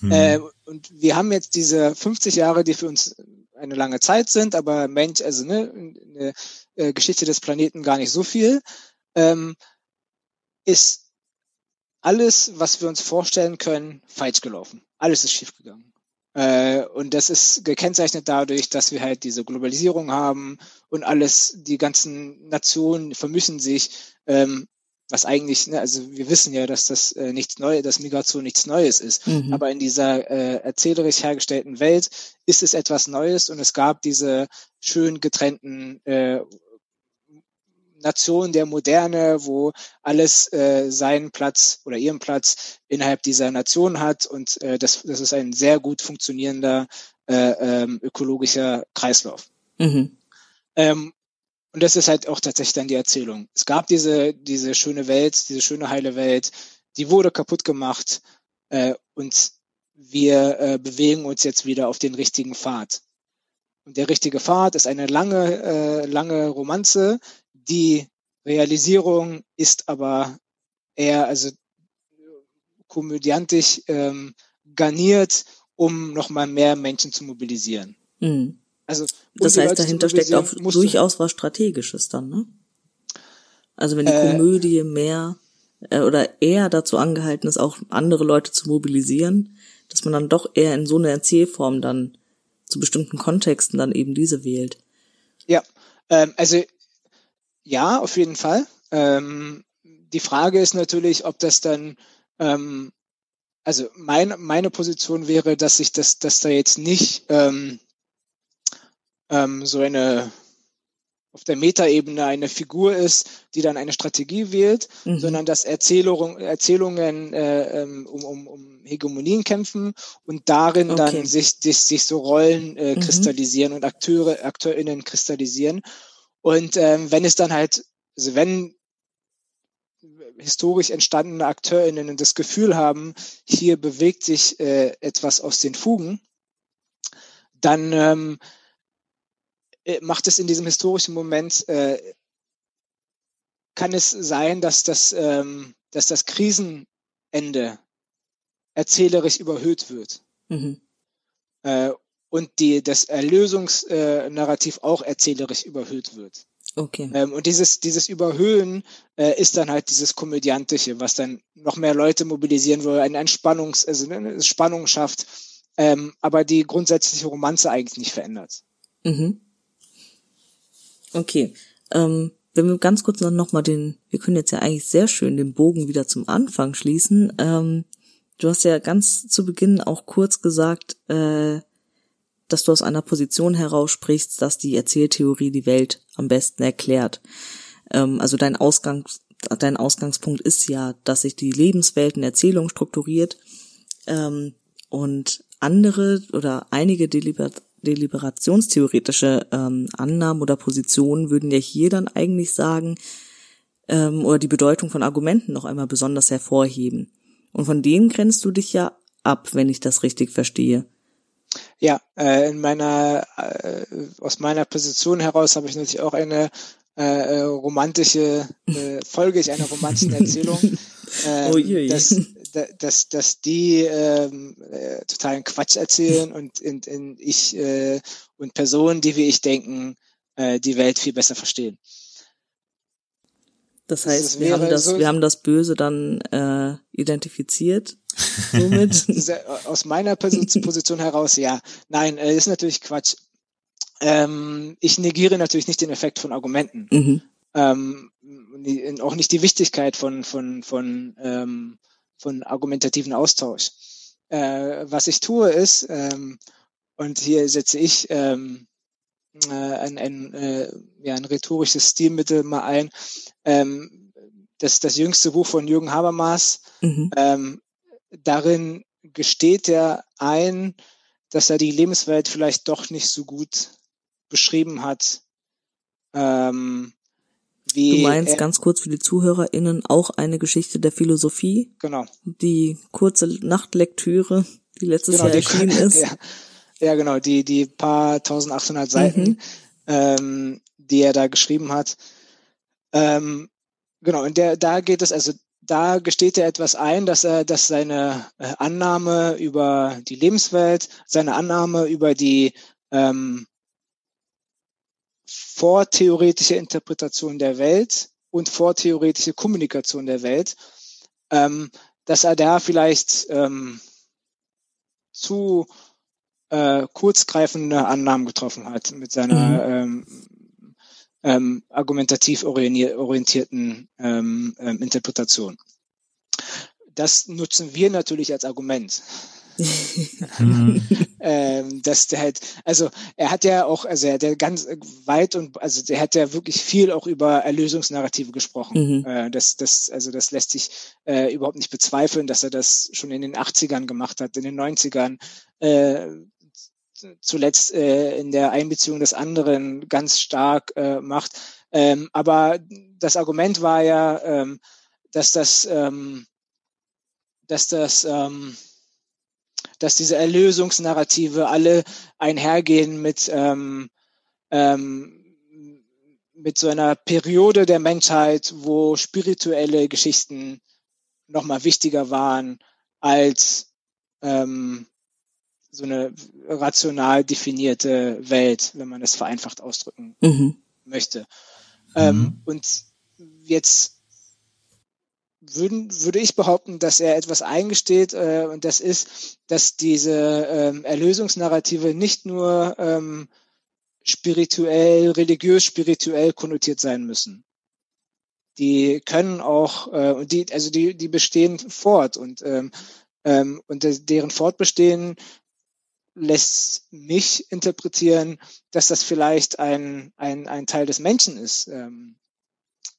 Mhm. Äh, und wir haben jetzt diese 50 Jahre, die für uns eine lange Zeit sind, aber Mensch, also ne, eine äh, Geschichte des Planeten gar nicht so viel, ähm, ist alles, was wir uns vorstellen können, falsch gelaufen. Alles ist schiefgegangen. Äh, und das ist gekennzeichnet dadurch, dass wir halt diese Globalisierung haben und alles, die ganzen Nationen vermischen sich. Ähm, was eigentlich, ne, also wir wissen ja, dass das äh, nichts Neues, dass Migration nichts Neues ist. Mhm. Aber in dieser äh, erzählerisch hergestellten Welt ist es etwas Neues und es gab diese schön getrennten äh, Nationen der Moderne, wo alles äh, seinen Platz oder ihren Platz innerhalb dieser Nation hat und äh, das, das ist ein sehr gut funktionierender äh, ähm, ökologischer Kreislauf. Mhm. Ähm, und das ist halt auch tatsächlich dann die Erzählung. Es gab diese, diese schöne Welt, diese schöne heile Welt, die wurde kaputt gemacht äh, und wir äh, bewegen uns jetzt wieder auf den richtigen Pfad. Und der richtige Pfad ist eine lange, äh, lange Romanze. Die Realisierung ist aber eher also komödiantisch ähm, garniert, um nochmal mehr Menschen zu mobilisieren. Mhm. Also das heißt, dahinter steckt auch durchaus was Strategisches dann, ne? Also wenn die äh, Komödie mehr äh, oder eher dazu angehalten ist, auch andere Leute zu mobilisieren, dass man dann doch eher in so eine Erzählform dann zu bestimmten Kontexten dann eben diese wählt. Ja, ähm, also ja, auf jeden Fall. Ähm, die Frage ist natürlich, ob das dann ähm, also mein, meine Position wäre, dass ich das, dass da jetzt nicht ähm, ähm, so eine auf der Metaebene eine Figur ist, die dann eine Strategie wählt, mhm. sondern dass Erzählung, Erzählungen äh, ähm, um, um, um Hegemonien kämpfen und darin okay. dann sich, sich, sich so Rollen äh, mhm. kristallisieren und Akteure, AkteurInnen kristallisieren. Und ähm, wenn es dann halt, also wenn historisch entstandene AkteurInnen das Gefühl haben, hier bewegt sich äh, etwas aus den Fugen, dann ähm, äh, macht es in diesem historischen Moment, äh, kann es sein, dass das, ähm, dass das Krisenende erzählerisch überhöht wird. Mhm. Äh, und die, das Erlösungsnarrativ auch erzählerisch überhöht wird. Okay. Ähm, und dieses, dieses Überhöhen äh, ist dann halt dieses Komödiantische, was dann noch mehr Leute mobilisieren will, ein, ein Spannungs, also eine Spannung schafft, ähm, aber die grundsätzliche Romanze eigentlich nicht verändert. Mhm. Okay. Ähm, wenn wir ganz kurz noch mal den, wir können jetzt ja eigentlich sehr schön den Bogen wieder zum Anfang schließen. Ähm, du hast ja ganz zu Beginn auch kurz gesagt, äh, dass du aus einer Position heraus sprichst, dass die Erzähltheorie die Welt am besten erklärt. Ähm, also dein Ausgangs, dein Ausgangspunkt ist ja, dass sich die Lebenswelt in Erzählung strukturiert ähm, und andere oder einige Deliber deliberationstheoretische ähm, Annahmen oder Positionen würden ja hier dann eigentlich sagen, ähm, oder die Bedeutung von Argumenten noch einmal besonders hervorheben. Und von denen grenzt du dich ja ab, wenn ich das richtig verstehe. Ja, äh, in meiner, äh, aus meiner Position heraus habe ich natürlich auch eine äh, äh romantische, äh, folge ich einer romantischen *laughs* Erzählung, äh, oh dass, dass, dass die ähm, äh, totalen Quatsch erzählen und, und, und ich äh, und Personen, die wie ich denken, äh, die Welt viel besser verstehen. Das heißt, das wir haben das, so wir haben das Böse dann äh, identifiziert. Somit. *laughs* Aus meiner *laughs* Position heraus, ja. Nein, äh, ist natürlich Quatsch. Ähm, ich negiere natürlich nicht den Effekt von Argumenten. Mhm. Ähm, auch nicht die Wichtigkeit von, von, von, ähm, von argumentativen Austausch. Äh, was ich tue ist, ähm, und hier setze ich ähm, äh, ein, ein, äh, ja, ein rhetorisches Stilmittel mal ein. Ähm, das, das jüngste Buch von Jürgen Habermas, mhm. ähm, darin gesteht er ein, dass er die Lebenswelt vielleicht doch nicht so gut beschrieben hat. Ähm, wie du meinst er, ganz kurz für die ZuhörerInnen auch eine Geschichte der Philosophie? Genau. Die kurze Nachtlektüre, die letztes genau, Jahr erschienen *laughs* ist. Ja, ja, genau, die, die paar 1800 Seiten, mhm. ähm, die er da geschrieben hat. Ähm, genau, und der, da geht es, also da gesteht er etwas ein, dass er, dass seine äh, Annahme über die Lebenswelt, seine Annahme über die ähm, vortheoretische Interpretation der Welt und vortheoretische Kommunikation der Welt, ähm, dass er da vielleicht ähm, zu äh, kurzgreifende Annahmen getroffen hat mit seiner mhm. ähm, ähm, argumentativ orientierten ähm, ähm, Interpretation. Das nutzen wir natürlich als Argument. *laughs* Mhm. ähm, dass der halt, also er hat ja auch, also er hat ja ganz weit und also der hat ja wirklich viel auch über Erlösungsnarrative gesprochen. Mhm. Äh, das, das, also das lässt sich äh, überhaupt nicht bezweifeln, dass er das schon in den 80ern gemacht hat, in den 90ern. Äh, zuletzt äh, in der Einbeziehung des anderen ganz stark äh, macht. Ähm, aber das Argument war ja, ähm, dass das, ähm, dass das, ähm, dass diese Erlösungsnarrative alle einhergehen mit ähm, ähm, mit so einer Periode der Menschheit, wo spirituelle Geschichten nochmal wichtiger waren als ähm, so eine rational definierte Welt, wenn man es vereinfacht ausdrücken mhm. möchte. Ähm, mhm. Ähm, und jetzt würden, würde ich behaupten, dass er etwas eingesteht, äh, und das ist, dass diese ähm, Erlösungsnarrative nicht nur ähm, spirituell, religiös, spirituell konnotiert sein müssen. Die können auch, äh, die, also die, die bestehen fort und ähm, ähm, und deren Fortbestehen lässt mich interpretieren, dass das vielleicht ein, ein, ein Teil des Menschen ist. Ähm,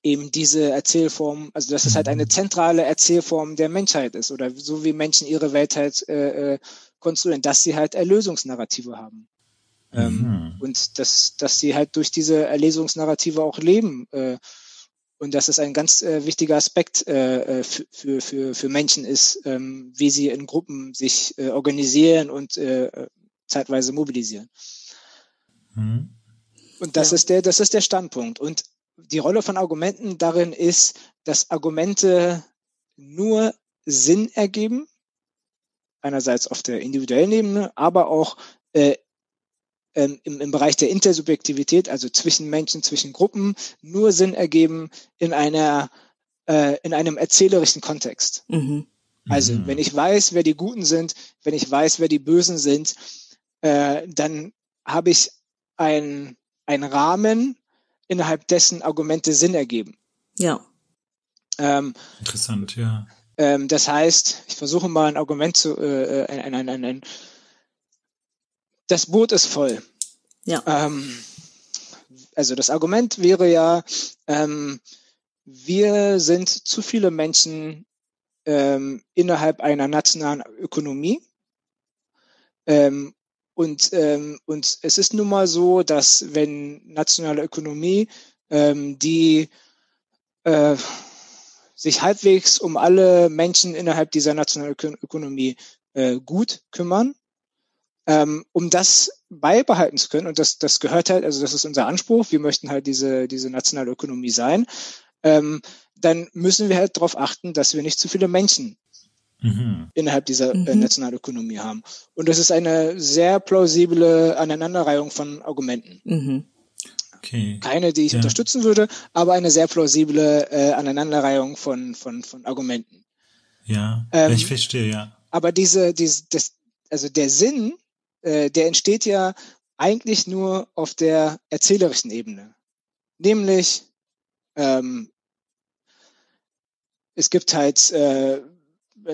eben diese Erzählform, also dass es halt eine zentrale Erzählform der Menschheit ist oder so wie Menschen ihre Welt halt äh, äh konstruieren, dass sie halt Erlösungsnarrative haben. Ähm, mhm. und dass, dass sie halt durch diese Erlösungsnarrative auch leben. Äh, und dass es ein ganz äh, wichtiger Aspekt äh, äh für, für, für Menschen ist, ähm, wie sie in Gruppen sich äh, organisieren und äh, zeitweise mobilisieren. Mhm. Und das ja. ist der, das ist der Standpunkt. Und die Rolle von Argumenten darin ist, dass Argumente nur Sinn ergeben, einerseits auf der individuellen Ebene, aber auch äh, ähm, im, im Bereich der Intersubjektivität, also zwischen Menschen, zwischen Gruppen, nur Sinn ergeben in einer äh, in einem erzählerischen Kontext. Mhm. Also mhm. wenn ich weiß, wer die Guten sind, wenn ich weiß, wer die Bösen sind, äh, dann habe ich ein, ein Rahmen, innerhalb dessen Argumente Sinn ergeben. Ja. Ähm, Interessant, ja. Ähm, das heißt, ich versuche mal ein Argument zu, äh, äh ein, ein, ein, ein, das Boot ist voll. Ja. Ähm, also das Argument wäre ja, ähm, wir sind zu viele Menschen ähm, innerhalb einer nationalen Ökonomie. Ähm, und, ähm, und es ist nun mal so, dass wenn nationale Ökonomie, ähm, die äh, sich halbwegs um alle Menschen innerhalb dieser nationalen Ökonomie äh, gut kümmern, ähm, um das beibehalten zu können, und das, das gehört halt, also das ist unser Anspruch, wir möchten halt diese, diese nationale Ökonomie sein, ähm, dann müssen wir halt darauf achten, dass wir nicht zu viele Menschen mhm. innerhalb dieser äh, mhm. Nationalökonomie haben. Und das ist eine sehr plausible Aneinanderreihung von Argumenten. Mhm. Okay. Keine, die ich ja. unterstützen würde, aber eine sehr plausible äh, Aneinanderreihung von, von, von Argumenten. Ja, ähm, ich verstehe, ja. Aber diese, diese, das, also der Sinn, äh, der entsteht ja eigentlich nur auf der erzählerischen Ebene. Nämlich, ähm, es gibt halt äh,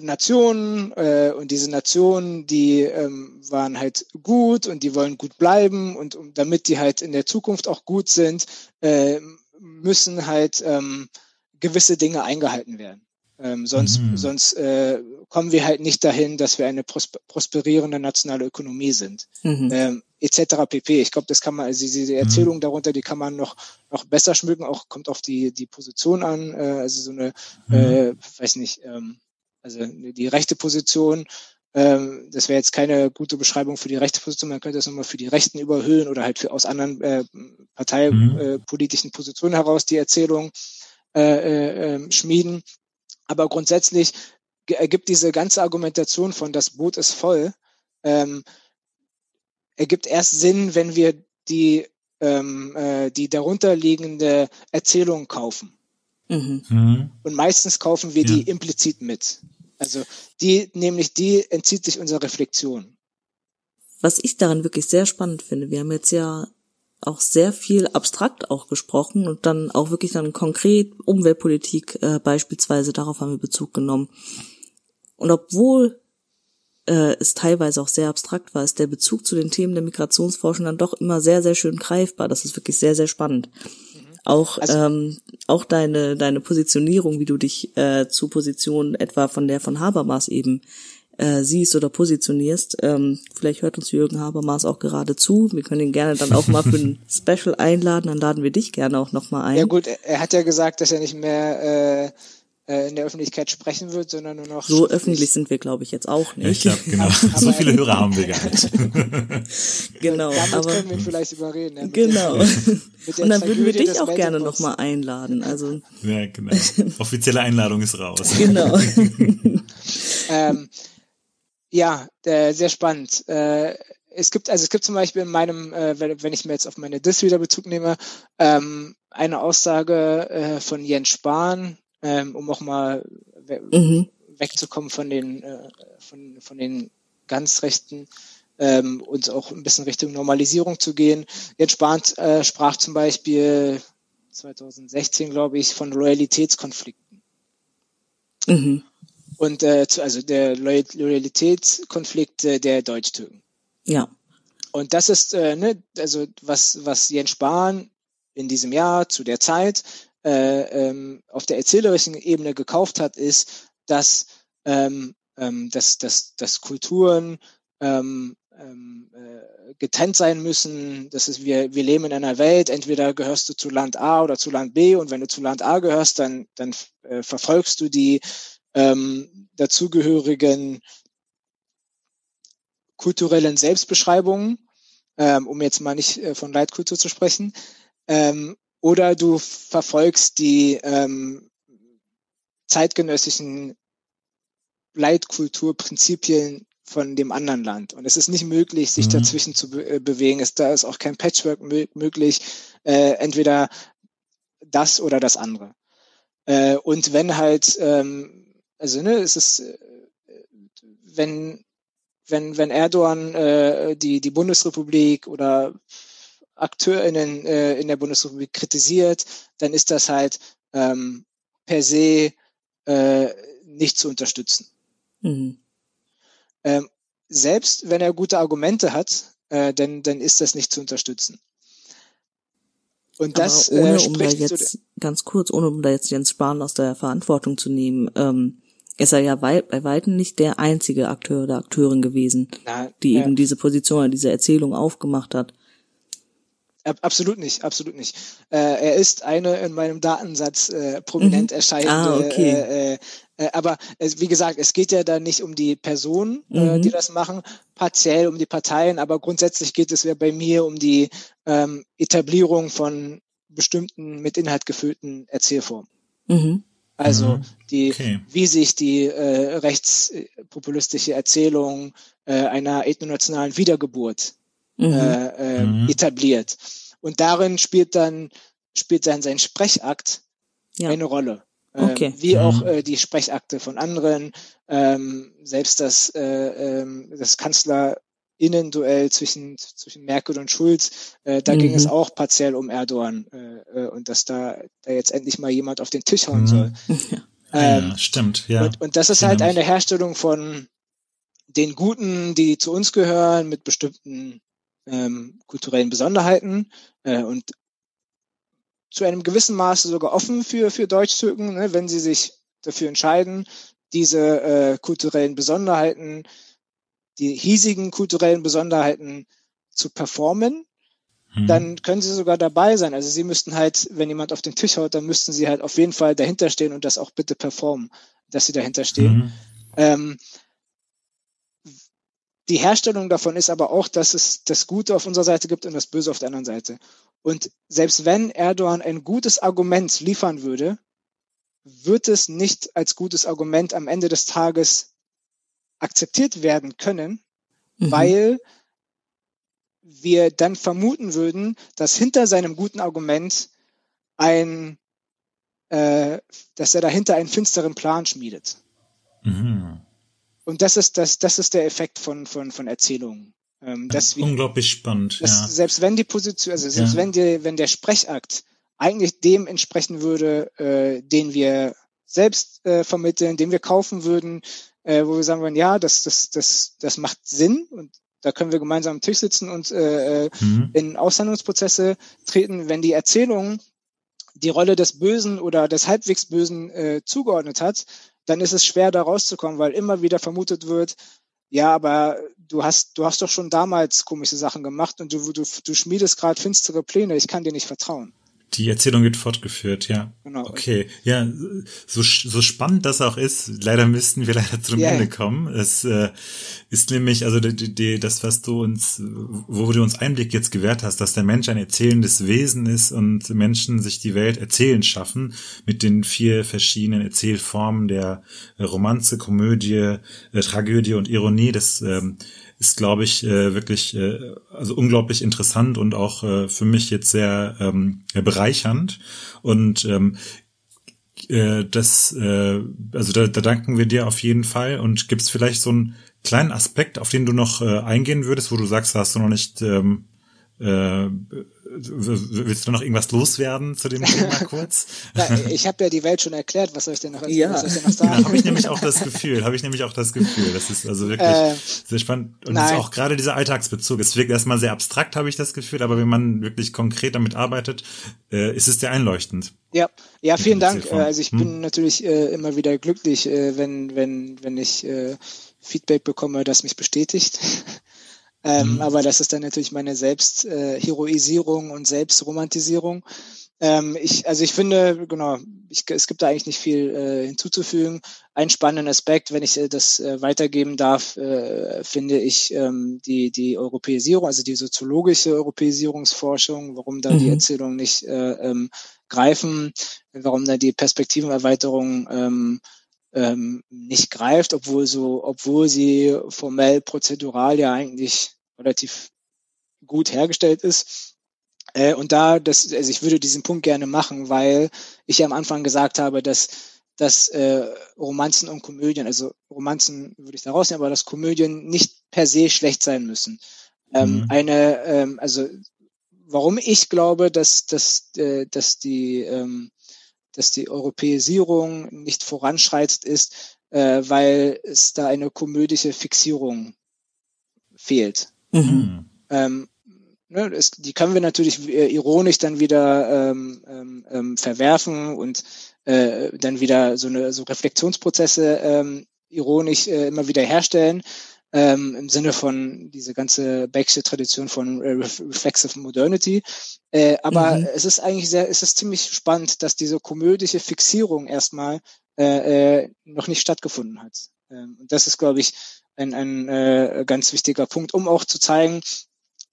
Nationen äh, und diese Nationen, die ähm, waren halt gut und die wollen gut bleiben und um, damit die halt in der Zukunft auch gut sind, äh, müssen halt ähm, gewisse Dinge eingehalten werden. Ähm, sonst mhm. sonst äh, kommen wir halt nicht dahin, dass wir eine prosper prosperierende nationale Ökonomie sind. Mhm. Ähm, etc. pp. Ich glaube, das kann man, also diese Erzählung mhm. darunter, die kann man noch noch besser schmücken. Auch kommt auf die die Position an. Äh, also so eine, mhm. äh, weiß nicht, ähm, also die rechte Position. Ähm, das wäre jetzt keine gute Beschreibung für die rechte Position. Man könnte das nochmal für die Rechten überhöhen oder halt für aus anderen äh, parteipolitischen mhm. Positionen heraus die Erzählung äh, äh, ähm, schmieden. Aber grundsätzlich ergibt diese ganze Argumentation von das Boot ist voll, ähm, ergibt erst Sinn, wenn wir die, ähm, äh, die darunterliegende Erzählung kaufen. Mhm. mhm. Und meistens kaufen wir ja. die implizit mit. Also die, nämlich die entzieht sich unserer Reflexion. Was ich daran wirklich sehr spannend finde, wir haben jetzt ja auch sehr viel abstrakt auch gesprochen und dann auch wirklich dann konkret Umweltpolitik äh, beispielsweise, darauf haben wir Bezug genommen. Und obwohl äh, es teilweise auch sehr abstrakt war, ist der Bezug zu den Themen der Migrationsforschung dann doch immer sehr, sehr schön greifbar. Das ist wirklich sehr, sehr spannend. Mhm. Auch, also, ähm, auch deine, deine Positionierung, wie du dich äh, zu Positionen etwa von der von Habermas eben äh, siehst oder positionierst. Ähm, vielleicht hört uns Jürgen Habermas auch gerade zu. Wir können ihn gerne dann auch mal für ein *laughs* Special einladen. Dann laden wir dich gerne auch nochmal ein. Ja gut, er hat ja gesagt, dass er nicht mehr äh, äh in der Öffentlichkeit sprechen wird, sondern nur noch. So öffentlich sind wir, glaube ich, jetzt auch nicht. Ich glaube, genau. *laughs* so viele Hörer haben wir gar nicht. *laughs* genau. Damit aber, können wir ihn vielleicht überreden. Ja, genau. *laughs* Und dann würden wir dich auch gerne nochmal einladen. Also. Ja, genau. Offizielle Einladung ist raus. Genau. ähm, ja, äh, sehr spannend. Äh, es gibt, also es gibt zum Beispiel in meinem, äh, wenn, ich mir jetzt auf meine Dis wieder Bezug nehme, ähm, eine Aussage äh, von Jens Spahn, ähm, um auch mal we mhm. wegzukommen von den, äh, von, von den ganz rechten ähm, und auch ein bisschen Richtung Normalisierung zu gehen. Jens Spahn äh, sprach zum Beispiel 2016, glaube ich, von Loyalitätskonflikten. Mhm und äh, also der Loyalitätskonflikt äh, der Deutsch-Türken. Ja. Und das ist, äh, ne, also was, was Jens Spahn in diesem Jahr zu der Zeit äh, ähm, auf der erzählerischen Ebene gekauft hat, ist, dass, ähm, ähm, dass, dass, dass Kulturen ähm, ähm, äh, getrennt sein müssen. Das ist, wir, wir leben in einer Welt, entweder gehörst du zu Land A oder zu Land B und wenn du zu Land A gehörst, dann, dann äh, verfolgst du die ähm, dazugehörigen kulturellen Selbstbeschreibungen, ähm, um jetzt mal nicht äh, von Leitkultur zu sprechen, ähm, oder du verfolgst die ähm, zeitgenössischen Leitkulturprinzipien von dem anderen Land. Und es ist nicht möglich, sich mhm. dazwischen zu be äh, bewegen. Es, da ist auch kein Patchwork möglich, äh, entweder das oder das andere. Äh, und wenn halt ähm, also ne, es ist, äh, wenn wenn wenn Erdogan äh, die die Bundesrepublik oder AkteurInnen äh, in der Bundesrepublik kritisiert, dann ist das halt ähm, per se äh, nicht zu unterstützen. Mhm. Ähm, selbst wenn er gute Argumente hat, äh, dann, dann ist das nicht zu unterstützen. Und das Aber ohne, äh, um da jetzt ganz kurz, ohne um da jetzt Jens Spahn aus der Verantwortung zu nehmen, ähm, ist er ja weit, bei weitem nicht der einzige Akteur oder Akteurin gewesen, Na, die ja. eben diese Position, diese Erzählung aufgemacht hat. Absolut nicht, absolut nicht. Äh, er ist eine in meinem Datensatz äh, prominent mhm. erscheinende ah, okay. äh, Äh, aber es, wie gesagt, es geht ja da nicht um die Personen, äh, die Mhm. das machen, partiell um die Parteien, aber grundsätzlich geht es ja bei mir um die ähm, Etablierung von bestimmten mit Inhalt gefüllten Erzählformen. Mhm. Also Mhm. die, Okay. wie sich die äh, rechtspopulistische Erzählung äh, einer ethnonationalen Wiedergeburt Mhm. äh, äh, Mhm. etabliert. Und darin spielt dann spielt dann sein Sprechakt Ja. eine Rolle. Ähm, Okay. Wie Mhm. auch äh, die Sprechakte von anderen, ähm, selbst das, äh, ähm, das Kanzlerinnen-Duell zwischen, zwischen Merkel und Schulz, äh, da ging Mhm. es auch partiell um Erdogan äh, äh, und dass da, da jetzt endlich mal jemand auf den Tisch hauen Mhm. soll. *laughs* Ähm, ja, stimmt, ja. und, und das ist halt eine Herstellung von den Guten, die zu uns gehören, mit bestimmten ähm, kulturellen Besonderheiten äh, und zu einem gewissen Maße sogar offen für, für Deutsch-Türken, ne, wenn sie sich dafür entscheiden, diese äh, kulturellen Besonderheiten, die hiesigen kulturellen Besonderheiten zu performen, Mhm. dann können sie sogar dabei sein. Also sie müssten halt, wenn jemand auf den Tisch haut, dann müssten sie halt auf jeden Fall dahinter stehen und das auch bitte performen, dass sie dahinter stehen. Mhm. Ähm, die Herstellung davon ist aber auch, dass es das Gute auf unserer Seite gibt und das Böse auf der anderen Seite. Und selbst wenn Erdogan ein gutes Argument liefern würde, wird es nicht als gutes Argument am Ende des Tages akzeptiert werden können, Mhm. weil wir dann vermuten würden, dass hinter seinem guten Argument ein, äh, dass er dahinter einen finsteren Plan schmiedet. Mhm. Und das ist das, das ist der Effekt von von von Erzählungen. Ähm, dass wir, Unglaublich spannend, dass ja. selbst wenn die Position, also selbst Ja. wenn die, wenn der Sprechakt eigentlich dem entsprechen würde, äh, den wir selbst äh, vermitteln, den wir kaufen würden, äh, wo wir sagen würden, ja, das das das das macht Sinn und da können wir gemeinsam am Tisch sitzen und äh, äh, Mhm. in Aushandlungsprozesse treten, wenn die Erzählung die Rolle des Bösen oder des halbwegs Bösen äh, zugeordnet hat, dann ist es schwer da rauszukommen, weil immer wieder vermutet wird, ja, aber du hast, du hast doch schon damals komische Sachen gemacht und du, du, du schmiedest gerade finstere Pläne, ich kann dir nicht vertrauen. Die Erzählung wird fortgeführt, ja. Genau. Okay, ja, so, so spannend das auch ist, leider müssten wir *laughs* leider zum Ja. Ende kommen. Es äh, ist nämlich, also die, die, das, was du uns, wo du uns Einblick jetzt gewährt hast, dass der Mensch ein erzählendes Wesen ist und Menschen sich die Welt erzählen schaffen mit den vier verschiedenen Erzählformen der Romanze, Komödie, äh, Tragödie und Ironie. Das ähm, ist, glaube ich, äh, wirklich äh, also unglaublich interessant und auch äh, für mich jetzt sehr ähm, bereichernd. Und ähm, äh, das, äh, also da, da danken wir dir auf jeden Fall. Und gibt es vielleicht so einen kleinen Aspekt, auf den du noch äh, eingehen würdest, wo du sagst, hast du noch nicht ähm, äh, willst du noch irgendwas loswerden zu dem Thema *laughs* kurz? Ja, ich habe ja die Welt schon erklärt, was soll ich denn noch, Ja. was soll ich denn noch Da sagen? habe ich nämlich auch das Gefühl, habe ich nämlich auch das Gefühl, das ist also wirklich Äh, sehr spannend und nein. es ist auch gerade dieser Alltagsbezug. Es wirkt erstmal sehr abstrakt, habe ich das Gefühl, aber wenn man wirklich konkret damit arbeitet, äh, ist es sehr einleuchtend. Ja, ja, vielen Dank. Äh, Erzählform. Also ich Hm. bin natürlich äh, immer wieder glücklich, äh, wenn, wenn, wenn ich äh, Feedback bekomme, das mich bestätigt. *laughs* ähm, Mhm. Aber das ist dann natürlich meine Selbstheroisierung äh, und Selbstromantisierung. Ähm, ich, also ich finde, genau, ich, es gibt da eigentlich nicht viel äh, hinzuzufügen. Ein spannender Aspekt, wenn ich äh, das äh, weitergeben darf, äh, finde ich ähm, die, die Europäisierung, also die soziologische Europäisierungsforschung, warum da die Mhm. Erzählungen nicht äh, ähm, greifen, warum da die Perspektivenerweiterung ähm, ähm, nicht greift, obwohl so, obwohl sie formell prozedural ja eigentlich relativ gut hergestellt ist. Äh, und da, das, also ich würde diesen Punkt gerne machen, weil ich ja am Anfang gesagt habe, dass dass äh, Romanzen und Komödien, also Romanzen würde ich da rausnehmen, aber dass Komödien nicht per se schlecht sein müssen. Ähm, Mhm. Eine, ähm, also warum ich glaube, dass, dass, äh, dass die ähm, dass die Europäisierung nicht voranschreitet, ist, äh, weil es da eine komödische Fixierung fehlt. Mhm. Hm. Ähm, ne, es, die können wir natürlich äh, ironisch dann wieder ähm, ähm, ähm, verwerfen und äh, dann wieder so eine so Reflexionsprozesse ähm, ironisch äh, immer wieder herstellen. Ähm, im Sinne von diese ganze Becksche Tradition von äh, Ref Reflexive Modernity. Äh, aber Mhm. es ist eigentlich sehr, es ist ziemlich spannend, dass diese komödische Fixierung erstmal äh, äh, noch nicht stattgefunden hat. Ähm, und das ist, glaube ich, ein, ein äh, ganz wichtiger Punkt, um auch zu zeigen,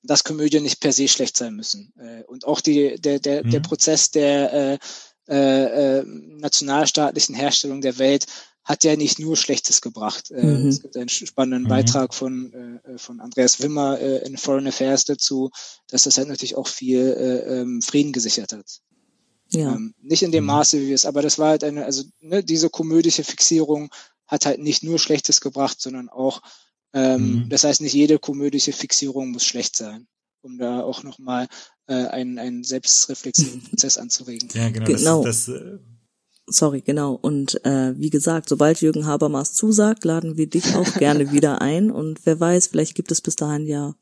dass Komödien nicht per se schlecht sein müssen. Äh, und auch die, der, der, mhm. der Prozess der äh, äh, äh, nationalstaatlichen Herstellung der Welt hat ja nicht nur Schlechtes gebracht. Äh, mhm. Es gibt einen spannenden mhm. Beitrag von, äh, von Andreas Wimmer äh, in Foreign Affairs dazu, dass das halt natürlich auch viel äh, ähm, Frieden gesichert hat. Ja. Ähm, nicht in dem mhm. Maße, wie wir es, aber das war halt eine, also ne, diese komödische Fixierung hat halt nicht nur Schlechtes gebracht, sondern auch, ähm, mhm. das heißt, nicht jede komödische Fixierung muss schlecht sein, um da auch nochmal äh, einen, einen selbstreflexiven Prozess anzuregen. Ja, genau. genau. Das, das, äh Sorry, genau. Und äh, wie gesagt, sobald Jürgen Habermas zusagt, laden wir dich auch gerne *laughs* wieder ein. Und wer weiß, vielleicht gibt es bis dahin ja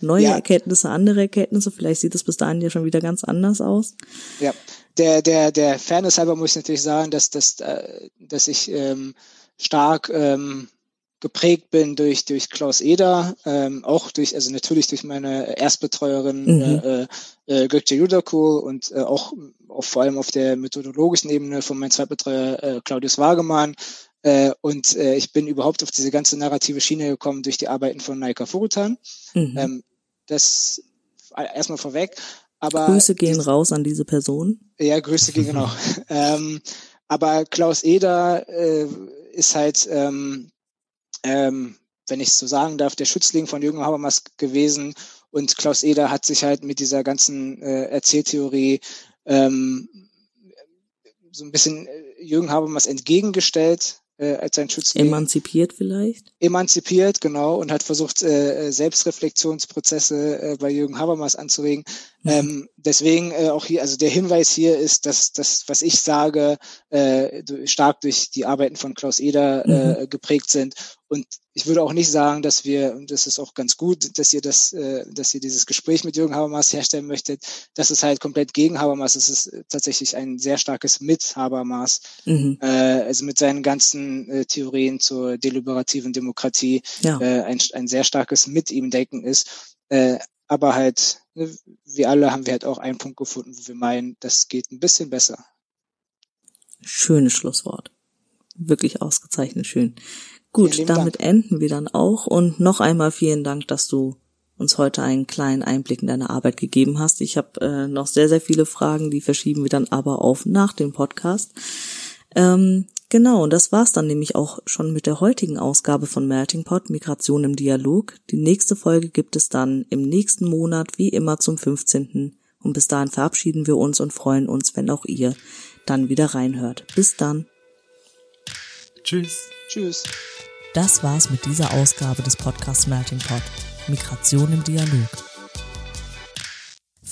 neue ja. Erkenntnisse, andere Erkenntnisse. Vielleicht sieht es bis dahin ja schon wieder ganz anders aus. Ja, der, der, der Fairness halber muss ich natürlich sagen, dass, dass, äh, dass ich ähm, stark ähm, geprägt bin durch, durch Klaus Eder, ähm, auch durch, also natürlich durch meine Erstbetreuerin mhm. äh, äh, Gökçe Yudakul und äh, auch, auch vor allem auf der methodologischen Ebene von meinem Zweitbetreuer äh, Claudius Wagemann. Äh, und äh, ich bin überhaupt auf diese ganze narrative Schiene gekommen durch die Arbeiten von Naika Furutan. Mhm. Ähm, das erstmal vorweg. Aber Grüße gehen die, raus an diese Person. Ja, Grüße gehen *laughs* genau. ähm, aber Klaus Eder äh, ist halt, ähm, ähm, wenn ich es so sagen darf, der Schützling von Jürgen Habermas gewesen. Und Klaus Eder hat sich halt mit dieser ganzen äh, Erzähltheorie ähm, so ein bisschen äh, Jürgen Habermas entgegengestellt äh, als sein Schützling. Emanzipiert vielleicht? Emanzipiert, genau, und hat versucht, äh, Selbstreflexionsprozesse äh, bei Jürgen Habermas anzuregen. Ähm, deswegen äh, auch hier, also der Hinweis hier ist, dass das, was ich sage, äh, stark durch die Arbeiten von Klaus Eder äh, mhm. geprägt sind. Und ich würde auch nicht sagen, dass wir, und das ist auch ganz gut, dass ihr das, äh, dass ihr dieses Gespräch mit Jürgen Habermas herstellen möchtet, dass es halt komplett gegen Habermas ist. Es ist tatsächlich ein sehr starkes mit Habermas. Mhm. Äh, also mit seinen ganzen äh, Theorien zur deliberativen Demokratie ja. äh, ein, ein sehr starkes mit ihm denken ist. Äh, aber halt, ne, wir alle haben wir halt auch einen Punkt gefunden, wo wir meinen, das geht ein bisschen besser. Schönes Schlusswort. Wirklich ausgezeichnet schön. Gut, damit Dank. enden wir dann auch und noch einmal vielen Dank, dass du uns heute einen kleinen Einblick in deine Arbeit gegeben hast. Ich habe äh, noch sehr, sehr viele Fragen, die verschieben wir dann aber auf nach dem Podcast. Ähm, genau, und das war's dann nämlich auch schon mit der heutigen Ausgabe von Melting Pot Migration im Dialog. Die nächste Folge gibt es dann im nächsten Monat, wie immer zum 15. Und bis dahin verabschieden wir uns und freuen uns, wenn auch ihr dann wieder reinhört. Bis dann. Tschüss. Tschüss. Das war's mit dieser Ausgabe des Podcasts Melting Pot. Migration im Dialog.